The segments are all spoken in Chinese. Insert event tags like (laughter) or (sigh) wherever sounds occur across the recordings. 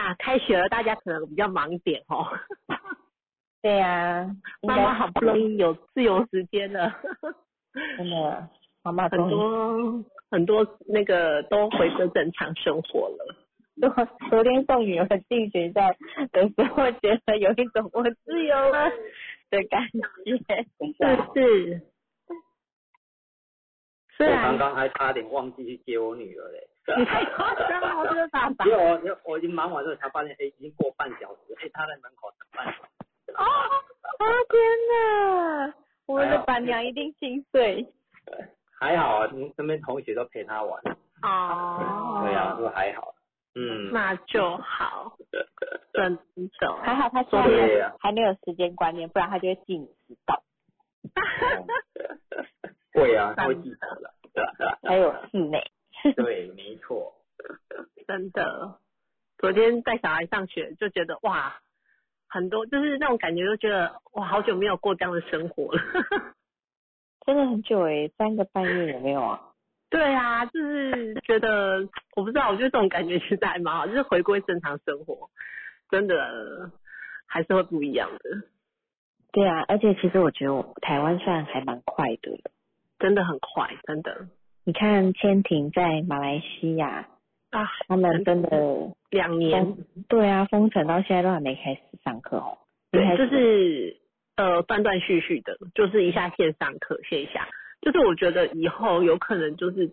啊，开学了，大家可能比较忙一点哦。(laughs) 对呀、应该妈妈好不容易有自由时间了，(laughs) 真的，妈妈很多很多那个都回归正常生活了。昨昨天送女儿进学校的时候，觉得有一种我自由了 (laughs) 的感觉。是是。虽我刚刚还差点忘记去接我女儿嘞。你 (laughs) 太夸张了，这个爸爸因为我我已经忙完之后才发现，哎，已经过半小时，哎，他在门口等半小时。哦，啊天哪！我们的板娘一定心碎。还好啊，身边同学都陪他玩。哦。对啊，都还好。嗯。那就好，(laughs) 真的。还好他现在还没有时间观念，不然他就会记你迟到。(laughs) 会啊，她会记得的。还有室内。(laughs) 对，没错。(laughs) 真的，昨天带小孩上学就觉得哇，很多就是那种感觉，就觉得哇，好久没有过这样的生活了。(laughs) 真的很久诶，三个半月有没有啊？对啊，就是觉得我不知道，我觉得这种感觉其实还蛮好，就是回归正常生活，真的还是会不一样的，对啊，而且其实我觉得我台湾算还蛮快的。真的很快，真的你看千婷在马来西亚，啊，他们真的两年，对啊，封城到现在都还没开始上课哦。对，就是呃断断续续的，就是一下线上课，线下，就是我觉得以后有可能就是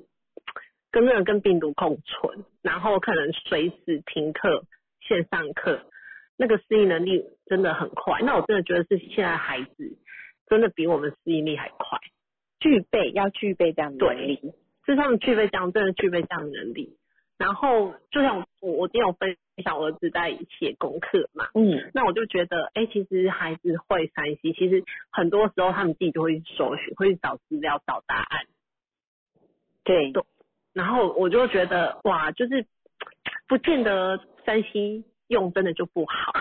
跟那个跟病毒共存，然后可能随时停课、线上课，那个适应能力真的很快。那我真的觉得是现在孩子真的比我们适应力还快，具备要具备这样的能力。就是他们具备这样，真的具备这样的能力。然后就像我我今天有分享我儿子在写功课嘛，嗯，那我就觉得，哎、其实孩子会山西，其实很多时候他们自己就会去搜寻，会去找资料、找答案。对，然后我就觉得，哇，就是不见得山西用真的就不好。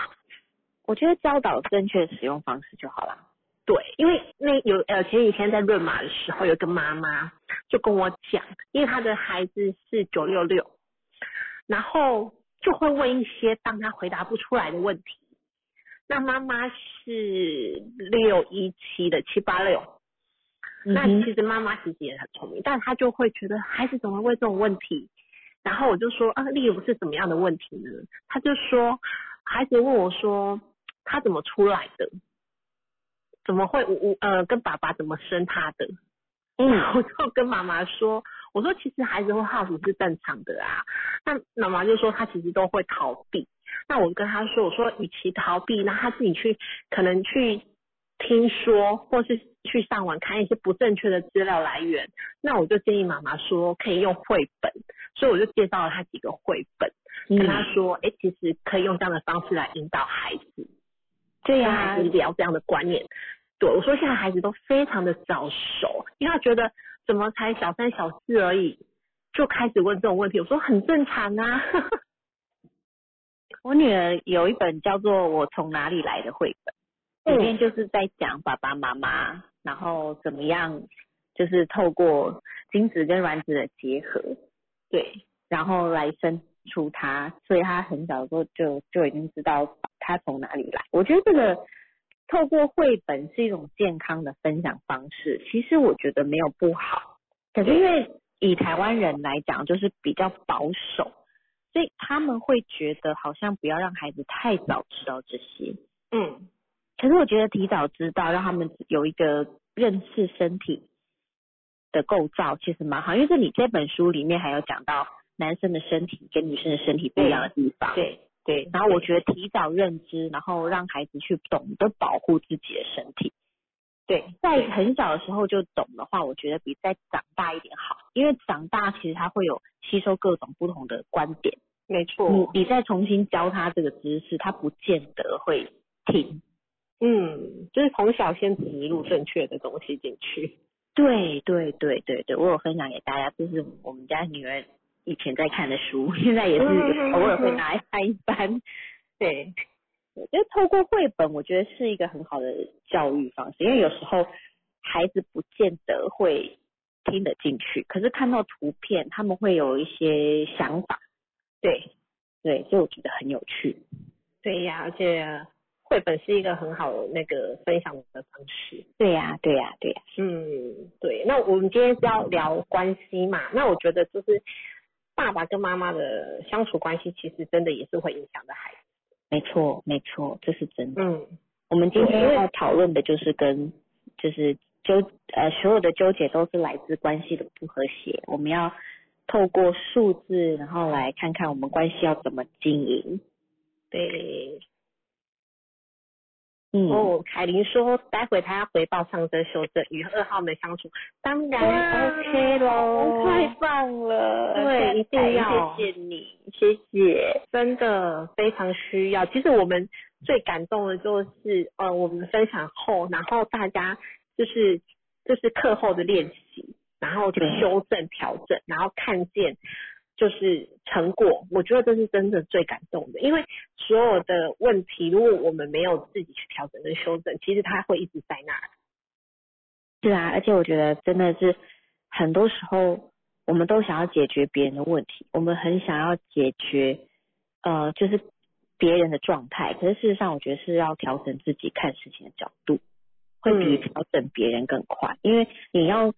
我觉得教导正确的使用方式就好啦。对，因为那有呃前几天在润马的时候，有个妈妈就跟我讲，因为她的孩子是九六六，然后就会问一些当他回答不出来的问题。那妈妈是六一七的七八六，那其实妈妈其实也很聪明，但她就会觉得孩子怎么会问这种问题？然后我就说啊，例如是怎么样的问题呢？他就说，孩子问我说，他怎么出来的？怎么会我我呃跟爸爸怎么生他的？嗯，我就跟妈妈说，我说其实孩子会好奇是正常的啊。那妈妈就说他其实都会逃避。那我跟他说，我说与其逃避，那他自己去可能去听说，或是去上网看一些不正确的资料来源。那我就建议妈妈说可以用绘本，所以我就介绍了他几个绘本，跟他嗯，说，哎、其实可以用这样的方式来引导孩子。对呀、聊这样的观念。对，我说现在孩子都非常的早熟，因为他觉得怎么才小三小四而已，就开始问这种问题。我说很正常啊。我女儿有一本叫做《我从哪里来的》绘本，里面就是在讲爸爸妈妈，然后怎么样，就是透过精子跟卵子的结合，对，然后来生出他，所以他很小的时候就就已经知道他从哪里来。我觉得这个透过绘本是一种健康的分享方式，其实我觉得没有不好。可是因为以台湾人来讲，就是比较保守，所以他们会觉得好像不要让孩子太早知道这些。嗯，可是我觉得提早知道，让他们有一个认识身体的构造，其实蛮好。因为这里这本书里面还有讲到男生的身体跟女生的身体不一样的地方。。对对。然后我觉得提早认知，然后让孩子去懂得保护自己的身体，对，在很小的时候就懂的话，我觉得比再长大一点好。因为长大其实他会有吸收各种不同的观点，没错。你你再重新教他这个知识，他不见得会听。嗯，就是从小先植入正确的东西进去。对对对对对，我有分享给大家，这是我们家女儿以前在看的书，(laughs) 现在也是嗯偶尔会拿来翻一翻。(laughs) 对，我觉得透过绘本，我觉得是一个很好的教育方式，因为有时候孩子不见得会听得进去，可是看到图片，他们会有一些想法。对，对，所以我觉得很有趣。对呀，而且绘本是一个很好的那个分享的方式。对呀，对呀，对呀。嗯，对。那我们今天是要聊关系嘛？那我觉得就是爸爸跟妈妈的相处关系，其实真的也是会影响的孩子。没错，没错，这是真的。嗯，我们今天要讨论的就是跟就是纠呃所有的纠结都是来自关系的不和谐，我们要透过数字，然后来看看我们关系要怎么经营。对。嗯，哦，凯琳说，待会她要回报上升修正与二号们相处，当然 OK 喽，太棒了，对，一定要，谢谢你，谢谢，真的非常需要。其实我们最感动的就是，呃，我们分享后，然后大家就是就是课后的练习，然后去修正调整，然后看见。就是成果，我觉得这是真的最感动的，因为所有的问题，如果我们没有自己去调整跟修正，其实它会一直在那。是啊，而且我觉得真的是很多时候，我们都想要解决别人的问题，我们很想要解决呃，就是别人的状态，可是事实上，我觉得是要调整自己看事情的角度，会比调整别人更快，因为你要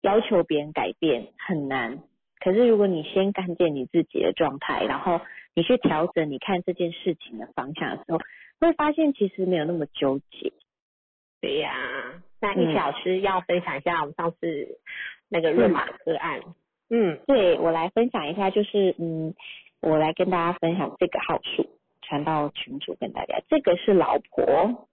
要求别人改变很难。可是，如果你先看见你自己的状态，然后你去调整你看这件事情的方向的时候，会发现其实没有那么纠结。对呀，那一小时要分享一下我们上次那个润马个案。嗯，对我来分享一下，就是嗯，我来跟大家分享这个号数，传到群主跟大家。这个是老婆，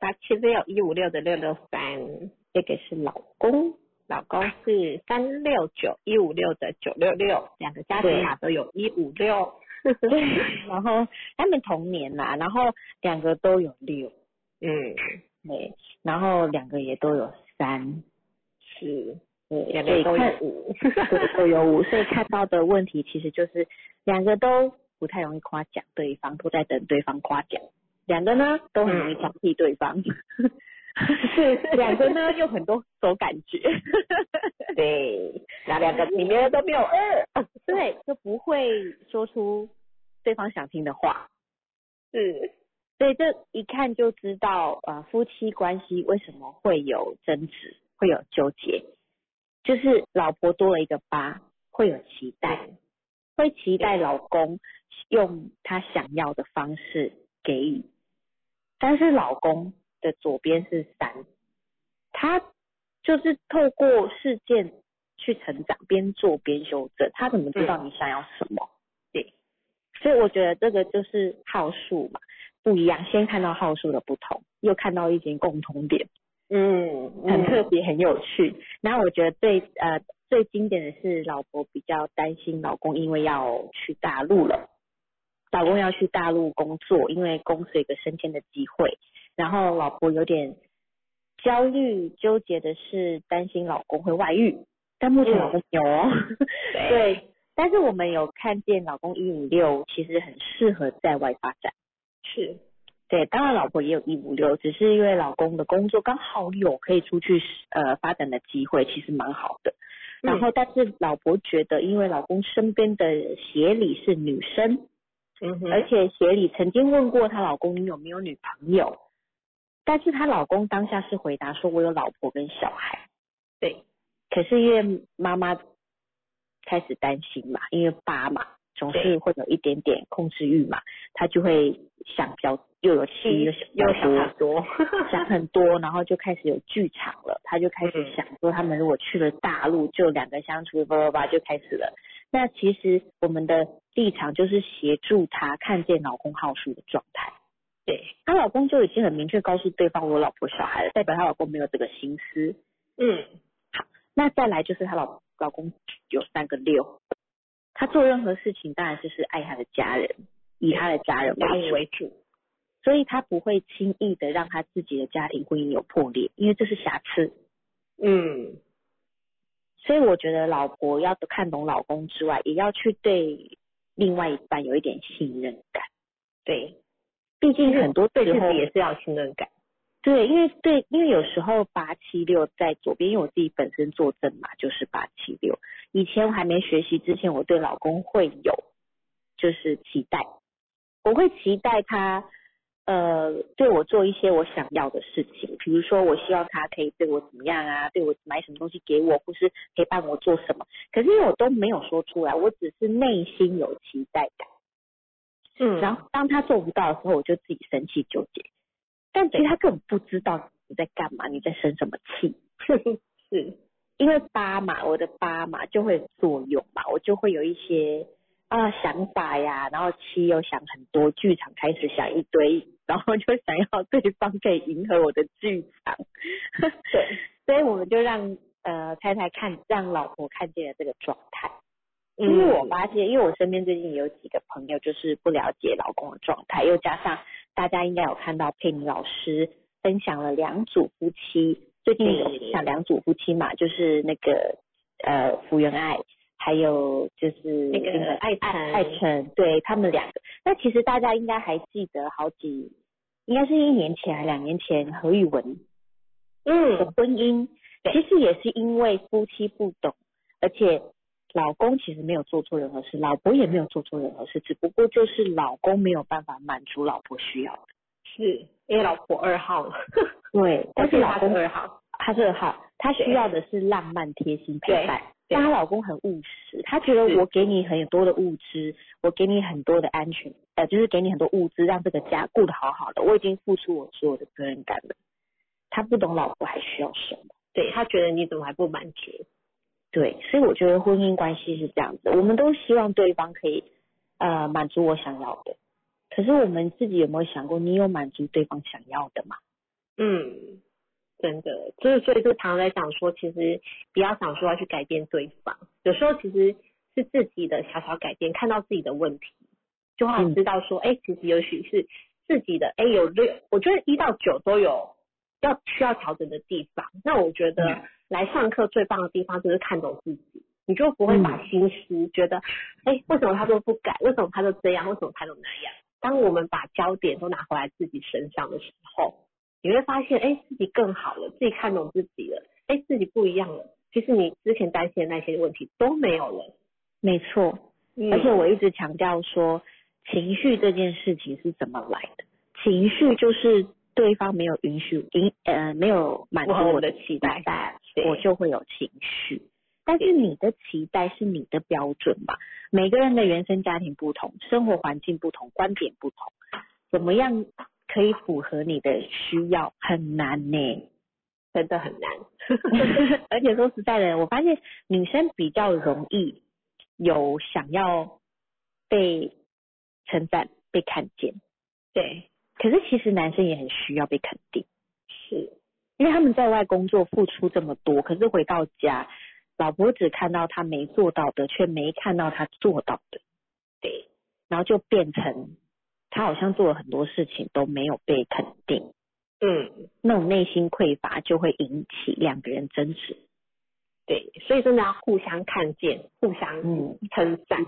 八七六一五六的六六三，这个是老公。老公是三六九一五六的九六六，两个家庭码都有一五六，(laughs) 然后他们同年啦，然后两个都有六，嗯，对，然后两个也都有三，是，对，两个都有五，(laughs) 都有五，所以看到的问题其实就是两个都不太容易夸奖对方，都在等对方夸奖，两个呢都很容易挑剔对方。是 (laughs) 两个呢，有很多种感觉，(laughs) 对，那两个里面都没有二，对，就不会说出对方想听的话，是，所以这一看就知道，呃，夫妻关系为什么会有争执，会有纠结，就是老婆多了一个八，会有期待，会期待老公用他想要的方式给予，但是老公。的左边是三，他就是透过事件去成长，边做边修正。他怎么知道你想要什么？对，所以我觉得这个就是号数嘛，不一样。先看到号数的不同，又看到一些共同点，嗯，很特别，很有趣。然后我觉得最呃最经典的是老婆比较担心老公，因为要去大陆了，老公要去大陆工作，因为公司有一个升迁的机会。然后老婆有点焦虑纠结的是担心老公会外遇，但目前老公有哦，(laughs) 对，但是我们有看见老公一五六其实很适合在外发展，是，对，当然老婆也有一五六，只是因为老公的工作刚好有可以出去呃发展的机会，其实蛮好的。然后但是老婆觉得，因为老公身边的协理是女生，嗯，而且协理曾经问过她老公你有没有女朋友。但是她老公当下是回答说：“我有老婆跟小孩。”对，可是因为妈妈开始担心嘛，因为爸嘛总是会有一点点控制欲嘛，他就会想比较又有气又想又想很多，(laughs) 想很多，然后就开始有剧场了。他就开始想说，他们如果去了大陆，就两个相处叭叭叭就开始了。那其实我们的立场就是协助他看见老公好数的状态。对，她老公就已经很明确告诉对方我老婆小孩了，代表她老公没有这个心思。嗯，好，那再来就是她老老公有三个六，他做任何事情当然就是爱他的家人，以他的家人为主，所以他不会轻易的让他自己的家庭婚姻有破裂，因为这是瑕疵。嗯，所以我觉得老婆要看懂老公之外，也要去对另外一半有一点信任感。对。毕竟很多对自己也是要信任感，对，因为对，因为有时候八七六在左边，因为我自己本身坐正嘛，就是八七六。以前我还没学习之前，我对老公会有就是期待，我会期待他呃对我做一些我想要的事情，比如说我希望他可以对我怎么样啊，对我买什么东西给我，或是陪伴我做什么。可是因为我都没有说出来，我只是内心有期待感。嗯然后当他做不到的时候，我就自己生气纠结。但其实他根本不知道你在干嘛，你在生什么气。(laughs) 是，因为八嘛，我的八嘛就会作用嘛，我就会有一些啊想法呀，然后七又想很多，剧场开始想一堆，然后就想要对方可以迎合我的剧场。对，(laughs) 所以我们就让呃太太看，让老婆看见了这个状态。因嗯为我发现，因为我身边最近也有几个朋友就是不了解老公的状态，又加上大家应该有看到佩妮老师分享了两组夫妻，最近有分享两组夫妻嘛，就是那个呃福原爱，还有就是那个艾爱辰爱辰，对他们两个。那其实大家应该还记得好几，应该是一年前还两年前何宇文嗯。的嗯，婚姻，其实也是因为夫妻不懂，而且老公其实没有做错任何事，老婆也没有做错任何事，只不过就是老公没有办法满足老婆需要的。是因为老婆二号了，(laughs) 对，但是老公二号，他是二号，他需要的是浪漫、贴心、陪伴。但她老公很务实，他觉得我给你很多的物资，我给你很多的安全，呃，就是给你很多物资，让这个家顾得好好的。我已经付出我所有的责任感了。他不懂老婆还需要什么。对他觉得你怎么还不满足？对，所以我觉得婚姻关系是这样子，我们都希望对方可以呃满足我想要的，可是我们自己有没有想过，你有满足对方想要的吗？嗯，真的，就是所以就常常在讲说，其实不要想说要去改变对方，有时候其实是自己的小小改变，看到自己的问题，就会嗯。知道说，哎、其实也许是自己的，哎、有六，我觉得一到九都有要需要调整的地方。那我觉得嗯来上课最棒的地方就是看懂自己，你就不会把嗯心思觉得，哎、为什么他都不改？为什么他都这样？为什么他都那样？当我们把焦点都拿回来自己身上的时候，你会发现，哎，自己更好了，自己看懂自己了，哎，自己不一样了。其实你之前担心的那些问题都没有了。没错，嗯而且我一直强调说，情绪这件事情是怎么来的？情绪就是对方没有允许，因呃没有满足我我的的期待待，我就会有情绪。但是你的期待是你的标准嘛？每个人的原生家庭不同，生活环境不同，观点不同，怎么样可以符合你的需要很难呢？真的很难。(laughs) 而且说实在的，我发现女生比较容易有想要被称赞、被看见，对，可是其实男生也很需要被肯定，是，因为他们在外工作付出这么多，可是回到家，老婆只看到他没做到的，却没看到他做到的，对，然后就变成他好像做了很多事情都没有被肯定，嗯，那种内心匮乏就会引起两个人争执。对，所以真的要互相看见，互相嗯。称赞，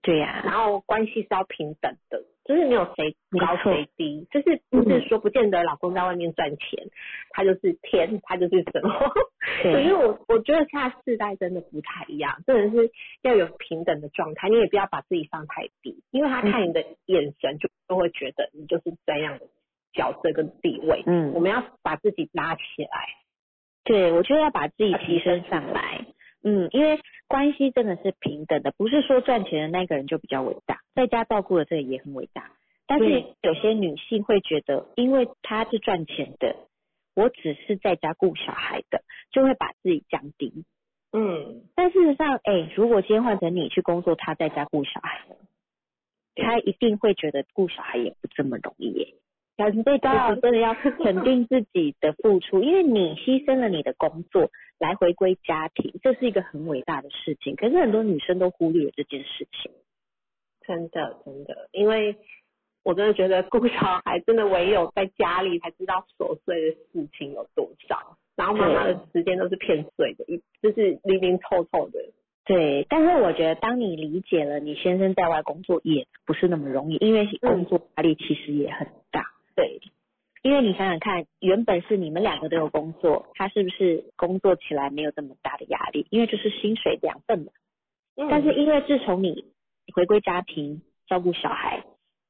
对呀、然后关系是要平等的，就是没有谁高谁低，就是不是说不见得老公在外面赚钱，他就是天，他就是什么。(laughs) 可对是我我觉得现在世代真的不太一样，真的是要有平等的状态，你也不要把自己放太低，因为他看你的眼神就就会觉得你就是这样的角色跟地位。嗯我们要把自己拉起来。对，我觉得要把自己提升上来。嗯，因为关系真的是平等的，不是说赚钱的那个人就比较伟大，在家照顾的这个也很伟大。但是有些女性会觉得，因为她是赚钱的，我只是在家顾小孩的，就会把自己降低。嗯，但事实上，哎，如果今天换成你去工作，他在家顾小孩他一定会觉得顾小孩也不这么容易耶。很所以当然真的要肯定自己的付出，(laughs) 因为你牺牲了你的工作来回归家庭，这是一个很伟大的事情。可是很多女生都忽略了这件事情。真的真的，因为我真的觉得顾小孩真的唯有在家里才知道琐碎的事情有多少，然后妈妈的时间都是骗碎的，一就是零零凑凑的。对，但是我觉得当你理解了你先生在外工作也不是那么容易，因为工作压力其实也很大。对，因为你想想看，原本是你们两个都有工作，他是不是工作起来没有这么大的压力？因为就是薪水两份嘛。嗯但是因为自从你回归家庭照顾小孩，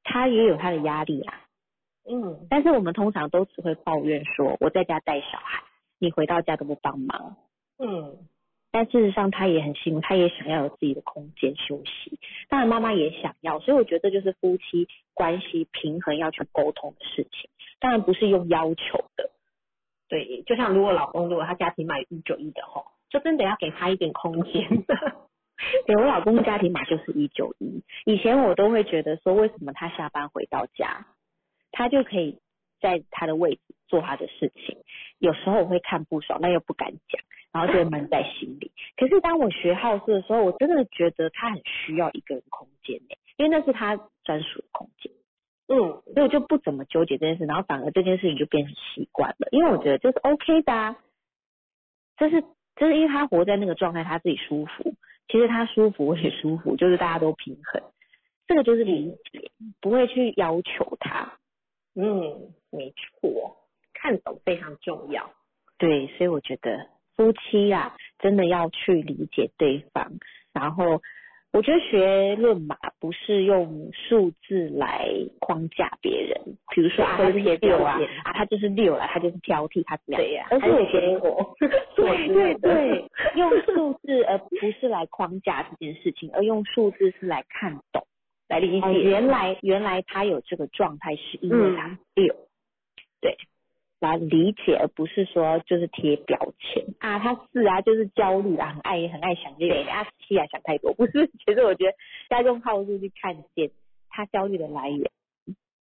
他也有他的压力啊。嗯但是我们通常都只会抱怨说我在家带小孩，你回到家都不帮忙。嗯但事实上他也很辛苦，他也想要有自己的空间休息。当然妈妈也想要，所以我觉得这就是夫妻关系平衡要去沟通的事情，当然不是用要求的。对，就像如果老公如果他家庭买一九一的吼，就真的要给他一点空间。(laughs) 对我老公家庭码就是一九一，以前我都会觉得说，为什么他下班回到家，他就可以在他的位置做他的事情，有时候我会看不爽，但又不敢讲，然后就会闷在心里。可是当我学好事的时候，我真的觉得他很需要一个人空间呢，因为那是他专属的空间，嗯所以我就不怎么纠结这件事，然后反而这件事情就变成习惯了，因为我觉得这是 OK 的啊，这是这是因为他活在那个状态，他自己舒服，其实他舒服我也舒服，就是大家都平衡，这个就是理解，不会去要求他。嗯，没错，看懂非常重要。对，所以我觉得夫妻啊，真的要去理解对方。然后，我觉得学论码不是用数字来框架别人，比如说啊，他就是六啊，啊，他就是六了，他就是挑剔，他怎么样？对呀、而是我 (laughs) 觉得我对对对，用数字而不是来框架这件事情，而用数字是来看懂。来理解、哦，原来原来他有这个状态是因为他嗯六，对，来理解，而不是说就是贴标签。啊，他是啊就是焦虑啊，很爱很爱想这个，啊七啊想太多，(laughs) 不是，其实我觉得要用号数去看见他焦虑的来源，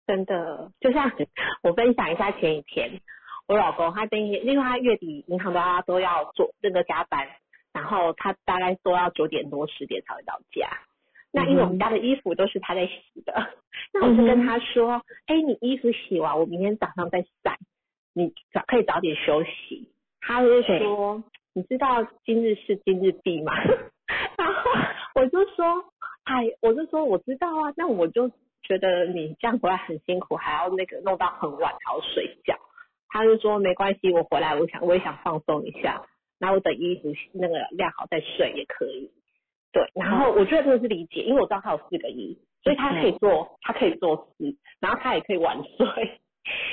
真的，就像 (laughs) 我分享一下前几天，我老公他今天，因为他月底银行都要都要做那个加班，然后他大概都要九点多十点才会到家。那因为我们家的衣服都是他在洗的，(laughs) 那我就跟他说，哎、你衣服洗完，我明天早上再晒，你早可以早点休息。他就说，你知道今日事今日毕吗？(laughs) 然后我就说，哎，我就说我知道啊，那我就觉得你这样回来很辛苦，还要那个弄到很晚还要睡觉。他就说没关系，我回来我想我也想放松一下，然后我等衣服那个晾好再睡也可以。对，然后我觉得这个是理解，因为我知道他有四个一，所以他可以做，他可以做事，然后他也可以晚睡。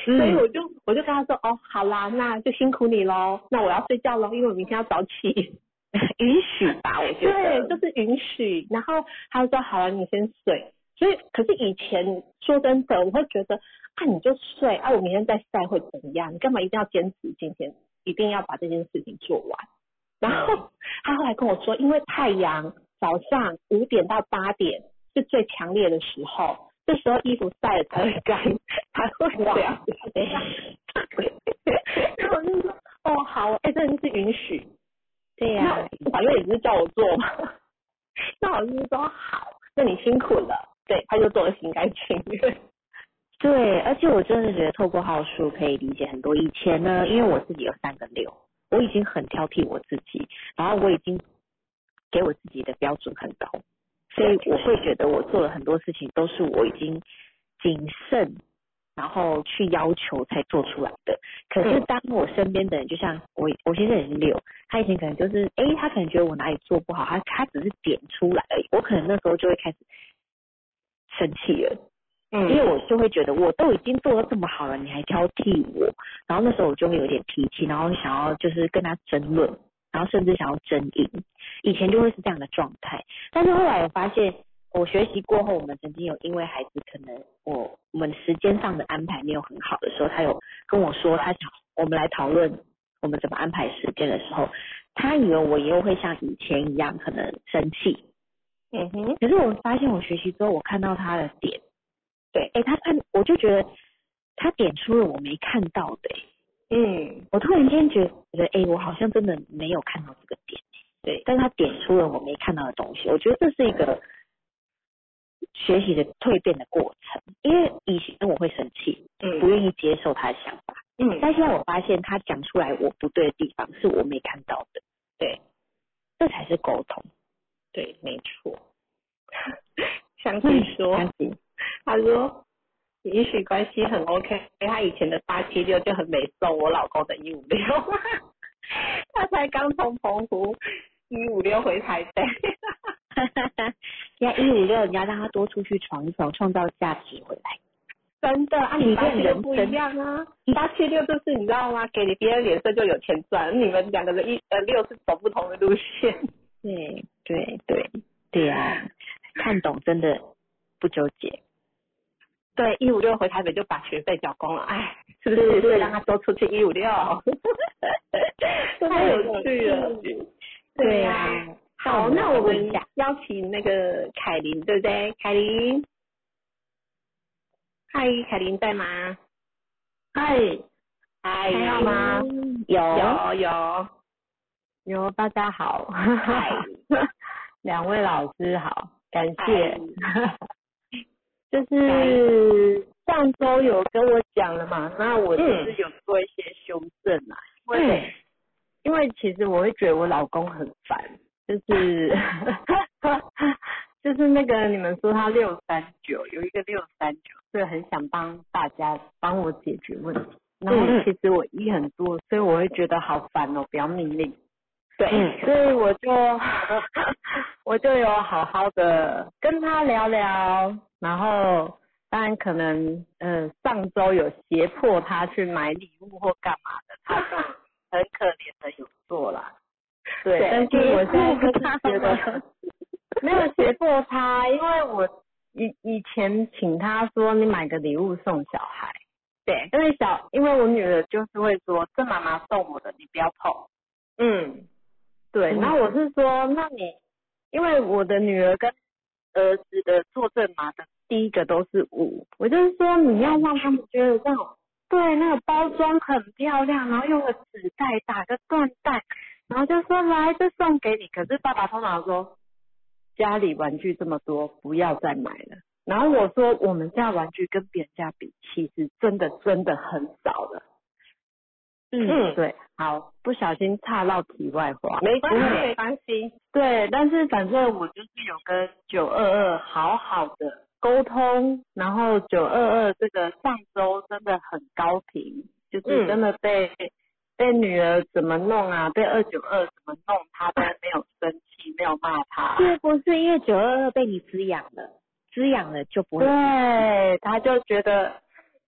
嗯所以我就我就跟他说，哦，好啦，那就辛苦你喽，那我要睡觉喽，因为我明天要早起。(laughs) 允许吧，我觉得对，就是允许。然后他就说好了，你先睡。所以，可是以前说真的，我会觉得啊，你就睡啊，我明天再晒会怎么样？你干嘛一定要坚持今天一定要把这件事情做完？(laughs) 然后他后来跟我说，因为太阳早上五点到八点是最强烈的时候，这时候衣服晒了才会干，才会这样。然后我就说，哦，好，哎、真的是允许。对呀、那法院也不是叫我做嘛，(laughs) 那我就是说好，那你辛苦了，对，他就做的心甘情愿。对，而且我真的觉得透过号数可以理解很多。以前呢，因为我自己有三个六，我已经很挑剔我自己，然后我已经给我自己的标准很高，所以我会觉得我做了很多事情都是我已经谨慎，然后去要求才做出来的。可是当我身边的人，就像我，我先生也是六，他以前可能就是，诶，他可能觉得我哪里做不好，他他只是点出来而已，我可能那时候就会开始生气了。嗯因为我就会觉得我都已经做的这么好了，你还挑剔我，然后那时候我就会有点脾气，然后想要就是跟他争论，然后甚至想要争赢，以前就会是这样的状态。但是后来我发现，我学习过后，我们曾经有因为孩子可能我我们时间上的安排没有很好的时候，他有跟我说他想我们来讨论我们怎么安排时间的时候，他以为我又会像以前一样可能生气，嗯哼，可是我发现我学习之后，我看到他的点。对，哎，他看，我就觉得他点出了我没看到的、诶嗯，我突然间觉得，哎，我好像真的没有看到这个点，对，但是他点出了我没看到的东西，我觉得这是一个学习的蜕变的过程，因为以前我会生气，嗯。不愿意接受他的想法，嗯，但现在我发现他讲出来我不对的地方是我没看到的，对，这才是沟通。对，没错。相信说，他说也许关系很 OK，他以前的八七六就很美送我老公的一五六，(laughs) 他才刚从澎湖一五六回台北，(laughs) 现在一五六，你要让他多出去闯一闯，创造价值回来。真的啊，你八七六不一样啊，八七六就是你知道吗？给你别人脸色就有钱赚，你们两个人一呃六是走不同的路线。对对对对啊，看懂真的不纠结。对，一五六回台北就把学费缴光了，哎，是不是？所以让他多出去一五六，(laughs) 太有趣了。对呀，好，那我们邀请那个凯琳，对不对？凯琳。嗨，凯琳在吗？嗨，嗨，听到吗？有有有有，大家好，两位老师好，感谢。(laughs) 就是上周有跟我讲了嘛，那我就是有做一些修正啊，因为因为其实我会觉得我老公很烦，就是 (laughs) 就是那个你们说他六三九有一个六三九，所以很想帮大家帮我解决问题。然后其实我一很多，所以我会觉得好烦哦，不要命令。对，所以我就 (laughs) 我就有好好的跟他聊聊，然后当然可能呃上周有胁迫他去买礼物或干嘛的，他很可怜的有做啦。对，但是我现在就是觉得 (laughs) 没有胁迫他，因为我以以前请他说你买个礼物送小孩，对，因为小因为我女儿就是会说这妈妈送我的，你不要碰，嗯。对，然后我是说，那你因为我的女儿跟儿子的坐镇码的第一个都是五，我就是说你要让他们觉得这种对那个包装很漂亮，然后用个纸袋打个缎带，然后就说来这送给你。可是爸爸通常说家里玩具这么多，不要再买了。然后我说我们家玩具跟别人家比，其实真的真的很少了。嗯，对，好，不小心岔到题外话，没关系，没关系。对，但是反正我就是有跟九二二好好的沟通，然后九二二这个上周真的很高频，就是真的被被女儿怎么弄啊，被二九二怎么弄，他都没有生气，没有骂他。是不是因为九二二被你滋养了，滋养了就不会？对，他就觉得。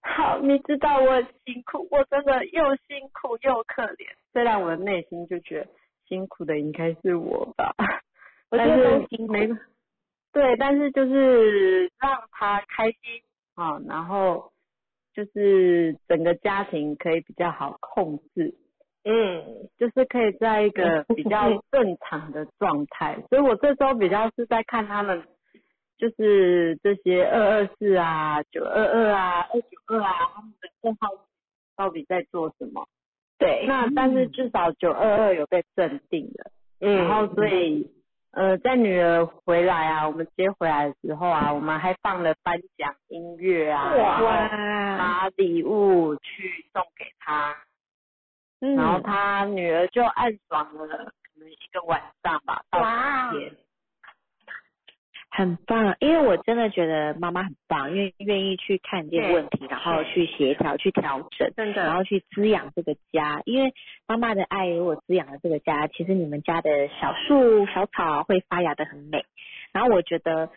好，你知道我很辛苦，我真的又辛苦又可怜。虽然我的内心就觉得辛苦的应该是我吧，我觉得没对，但是就是让他开心啊，然后就是整个家庭可以比较好控制，嗯，就是可以在一个 (laughs) 比较正常的状态。所以我这周比较是在看他们。就是这些二二四啊、九二二啊、二九二啊，他们的账号到底在做什么？对，那但是至少九二二有被镇定了，嗯，然后所以呃，在女儿回来啊，我们接回来的时候啊，我们还放了颁奖音乐啊，哇，拿礼物去送给她，然后她女儿就暗爽了可能一个晚上吧，到天。很棒，因为我真的觉得妈妈很棒，因为愿意去看见问题，然后去协调、去调整，真的，然后去滋养这个家。因为妈妈的爱如果滋养了这个家，其实你们家的小树、小草会发芽的很美。然后我觉得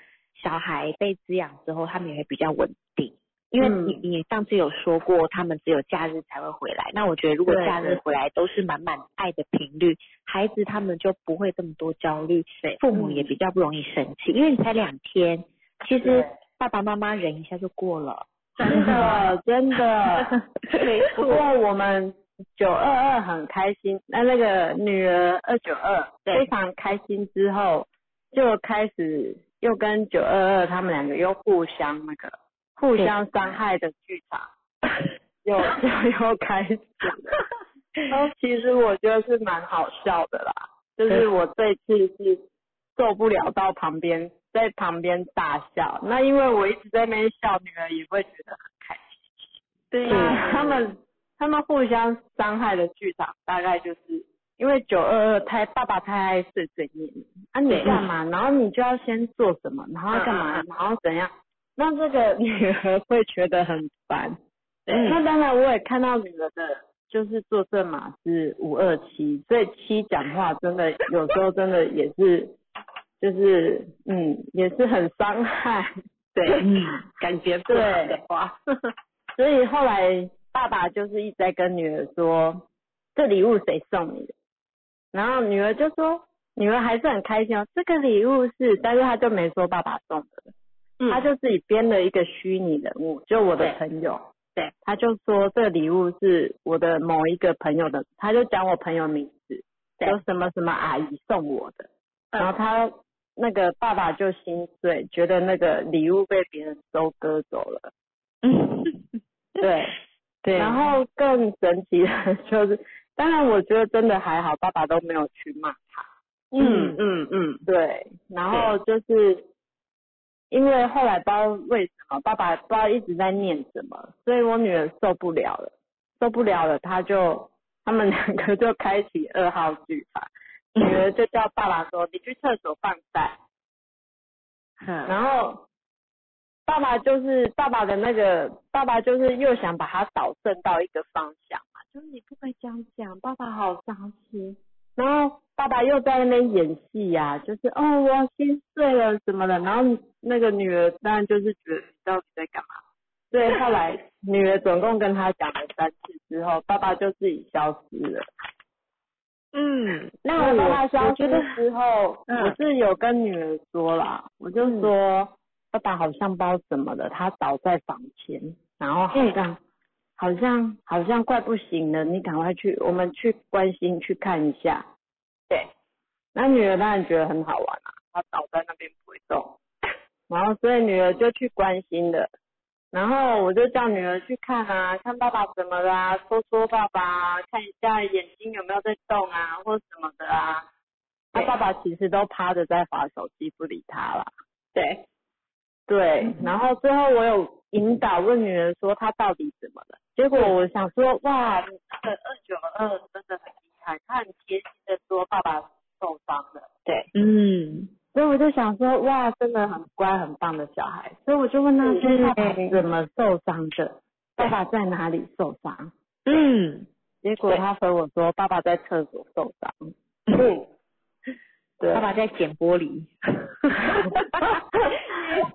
小孩被滋养之后，他们也会比较稳定。因为你你上次有说过，他们只有假日才会回来。那我觉得，如果假日回来都是满满爱的频率，孩子他们就不会这么多焦虑，父母也比较不容易生气。因为你才两天，其实爸爸妈妈忍一下就过了。真的真的，(laughs) 不过我们九二二很开心，那那个女儿二九二非常开心之后，就开始又跟九二二他们两个又互相那个。互相伤害的剧场又又 (laughs) 又开始了，(laughs) 然后其实我觉得是蛮好笑的啦，就是我这次是受不了到旁边在旁边大笑，那因为我一直在那边笑，女儿也会觉得很开心。对，(laughs) 他们他们互相伤害的剧场大概就是因为九二二太爸爸太爱碎碎念，啊你干嘛？然后你就要先做什么，然后干嘛？然后怎样？那这个女儿会觉得很烦，那当然我也看到女儿的，就是坐这码是五二七，所以七讲话真的有时候真的也是就是嗯也是很伤害，对，(laughs) 嗯，感觉不好的话，所以后来爸爸就是一直在跟女儿说，这礼物谁送你的？然后女儿就说，女儿还是很开心哦，这个礼物是，但是她就没说爸爸送的，嗯。他就自己编了一个虚拟人物，就我的朋友，对，他就说这个礼物是我的某一个朋友的，他就讲我朋友名字，对。有什么什么阿姨送我的，嗯。然后他那个爸爸就心碎，觉得那个礼物被别人收割走了，嗯，(laughs) 对，对，然后更神奇的就是，当然我觉得真的还好，爸爸都没有去骂他。嗯嗯。嗯，对，然后就是因为后来不知道为什么，爸爸不知道一直在念什么，所以我女儿受不了了，受不了了，她就他们两个就开启二号剧法，女儿就叫爸爸说：“你去厕所放贷。”嗯然后爸爸就是爸爸的那个爸爸就是又想把他导正到一个方向嘛，就是你不可以这样讲，爸爸好伤心。然后爸爸又在那边演戏呀、就是哦我心碎了什么的，然后那个女儿当然就是觉得你到底在干嘛？所以后来女儿总共跟他讲了三次之后，爸爸就自己消失了。嗯，那爸爸消失之后，嗯我是有跟女儿说啦，我就说、爸爸好像不知道怎么的，他倒在房前，然后好像、好像好像快不行了，你赶快去，我们去关心去看一下。对，那女儿当然觉得很好玩啊，她倒在那边不会动，然后所以女儿就去关心的，然后我就叫女儿去看啊，看爸爸怎么啦、说说爸爸啊，看一下眼睛有没有在动啊，或什么的啊。他爸爸其实都趴着在划手机，不理他啦。对，对，然后最后我有引导问女儿说她到底怎么了，结果我想说，哇，你这个二九二真的很厉害，她很贴心的说爸爸受伤的。对，嗯，所以我就想说，哇，真的很乖很棒的小孩。所以我就问他说，嗯爸爸怎么受伤的？爸爸在哪里受伤？嗯，结果他和我说，爸爸在厕所受伤。嗯，(laughs) 对，爸爸在捡玻璃，(laughs)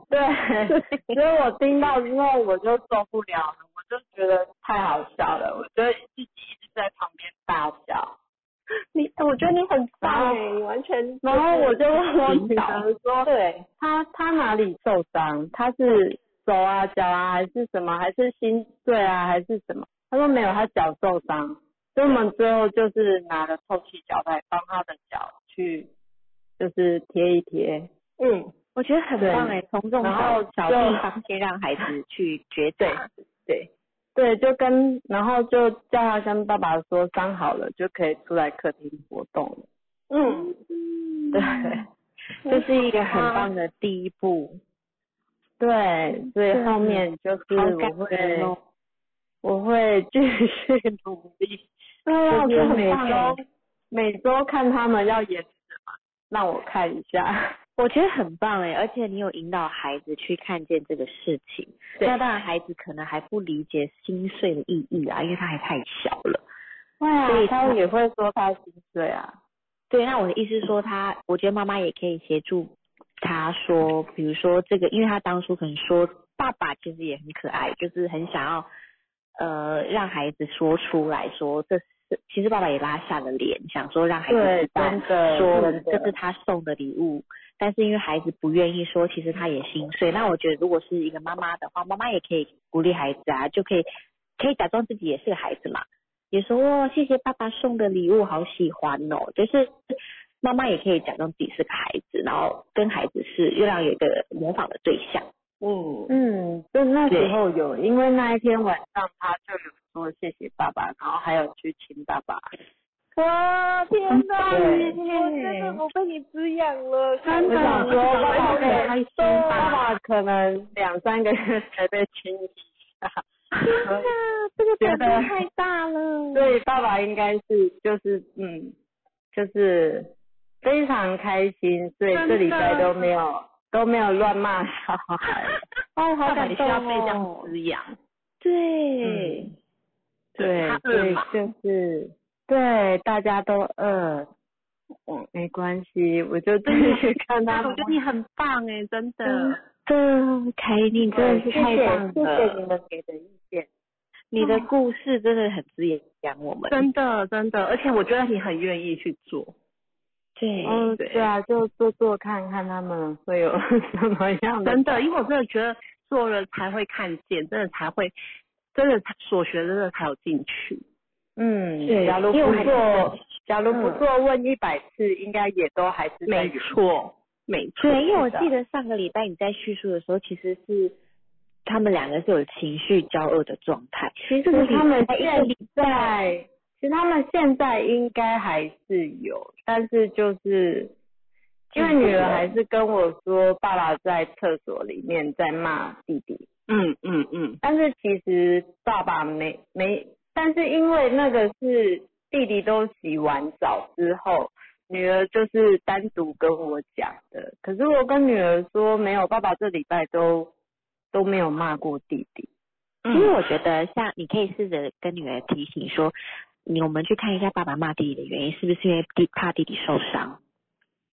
对，(laughs) 所以我听到之后我就受不了了，我就觉得太好笑了，我就自己一直在旁边大笑。你，我觉得你很棒哎，你完全，然后我就问我女引导儿说，对，他他哪里受伤？他是手啊、脚啊，还是什么？还是心碎啊，还是什么？他说没有，他脚受伤。所以我们最后就是拿了透气脚带帮他的脚去，就是贴一贴。嗯，我觉得很棒哎，从这种然后小地方先让孩子去觉察。对，对，就跟然后就叫他跟爸爸说伤好了，就可以出来客厅活动了。嗯，(laughs) 对这是一个很棒的第一步。对，所以后面就是我会哦我会继续努力。对啊，就是每周每周看他们要演什么，让我看一下。我觉得很棒哎，而且你有引导孩子去看见这个事情。对那当然，孩子可能还不理解心碎的意义啊，因为他还太小了。对啊所以他也会说他心碎啊。对，那我的意思是说他，我觉得妈妈也可以协助他说，比如说这个，因为他当初可能说爸爸其实也很可爱，就是很想要呃让孩子说出来说这是，其实爸爸也拉下了脸，想说让孩子对知，道，说这是他送的礼物，但是因为孩子不愿意说，其实他也心碎。那我觉得如果是一个妈妈的话，妈妈也可以鼓励孩子啊，就可以可以假装自己也是个孩子嘛，也说哦谢谢爸爸送的礼物，好喜欢哦。就是妈妈也可以假装自己是个孩子，然后跟孩子是又让有一个模仿的对象。嗯，嗯，就那时候有，因为那一天晚上他就有说谢谢爸爸，然后还有去亲爸爸。哇，天哪，我真的我被你滋养了，真的看到说爸爸好开心爸。爸可能两三个月才被亲一下，所以这个觉得太大了。对爸爸应该是就是嗯，就是非常开心，所以这礼拜都没有都没有乱骂小孩。哦，好爸爸也需感动要被这样哦。滋养，对，对对，就是对大家都饿，我，没关系，我就继续看他。我觉得你很棒哎，真的。真的，凯琳真的是太棒了。谢谢你们给的意见。你的故事真的很滋养我们。真的，真的，而且我觉得你很愿意去做。对，嗯，对啊，就做做看看他们会有 (laughs) 什么样的。真的，因为我真的觉得做了才会看见，真的才会，真的所学真的才有进去。嗯，对假如不做，假如不做，问一百次，应该也都还是没错，没错。对，因为我记得上个礼拜你在叙述的时候，其实是他们两个是有情绪交恶的状态。其实他们现在，其实他们现在应该还是有，但是就是因为女儿还是跟我说，爸爸在厕所里面在骂弟弟。嗯嗯嗯。但是其实爸爸没没。但是因为那个是弟弟都洗完澡之后，女儿就是单独跟我讲的。可是我跟女儿说没有，爸爸这礼拜都都没有骂过弟弟。因为我觉得像你可以试着跟女儿提醒说，你我们去看一下爸爸骂弟弟的原因，是不是因为弟怕弟弟受伤？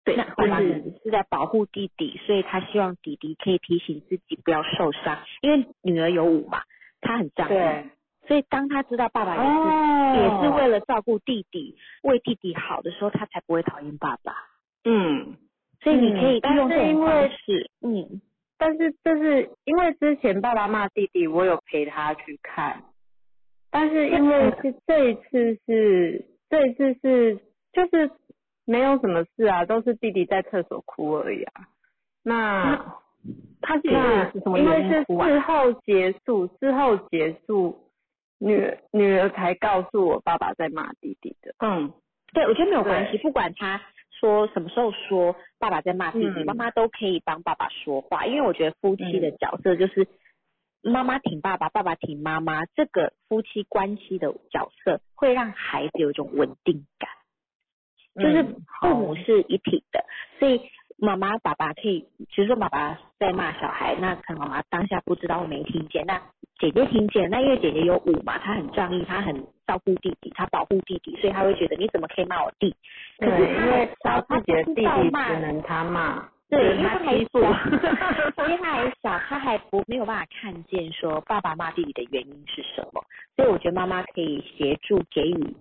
对，或者是在保护弟弟，所以他希望弟弟可以提醒自己不要受伤。因为女儿有五嘛，她很仗义。所以当他知道爸爸也是也是为了照顾弟弟，为弟弟好的时候，他才不会讨厌爸爸。嗯，所以你可以用这种方式。嗯，但是这是因为之前爸爸骂弟弟，我有陪他去看。但是因为是这一次是这一次是就是没有什么事啊，都是弟弟在厕所哭而已啊。那他是因为是事后结束，事后结束。女女儿才告诉我爸爸在骂弟弟的。嗯，对，我觉得没有关系，不管他说什么时候说爸爸在骂弟弟，妈妈都可以帮爸爸说话，因为我觉得夫妻的角色就是妈妈挺爸爸，爸爸挺妈妈，这个夫妻关系的角色会让孩子有一种稳定感，就是父母是一体的，所以。妈妈、爸爸可以，比如说爸爸在骂小孩，那可能妈妈当下不知道没听见，那姐姐听见，那因为姐姐有五嘛，她很仗义，她很照顾弟弟，她保护弟弟，所以她会觉得你怎么可以骂我弟？可是因为小自己的弟弟只能他骂，对，因为他还小，因为他还小，他还不没有办法看见说爸爸骂弟弟的原因是什么，所以我觉得妈妈可以协助给予。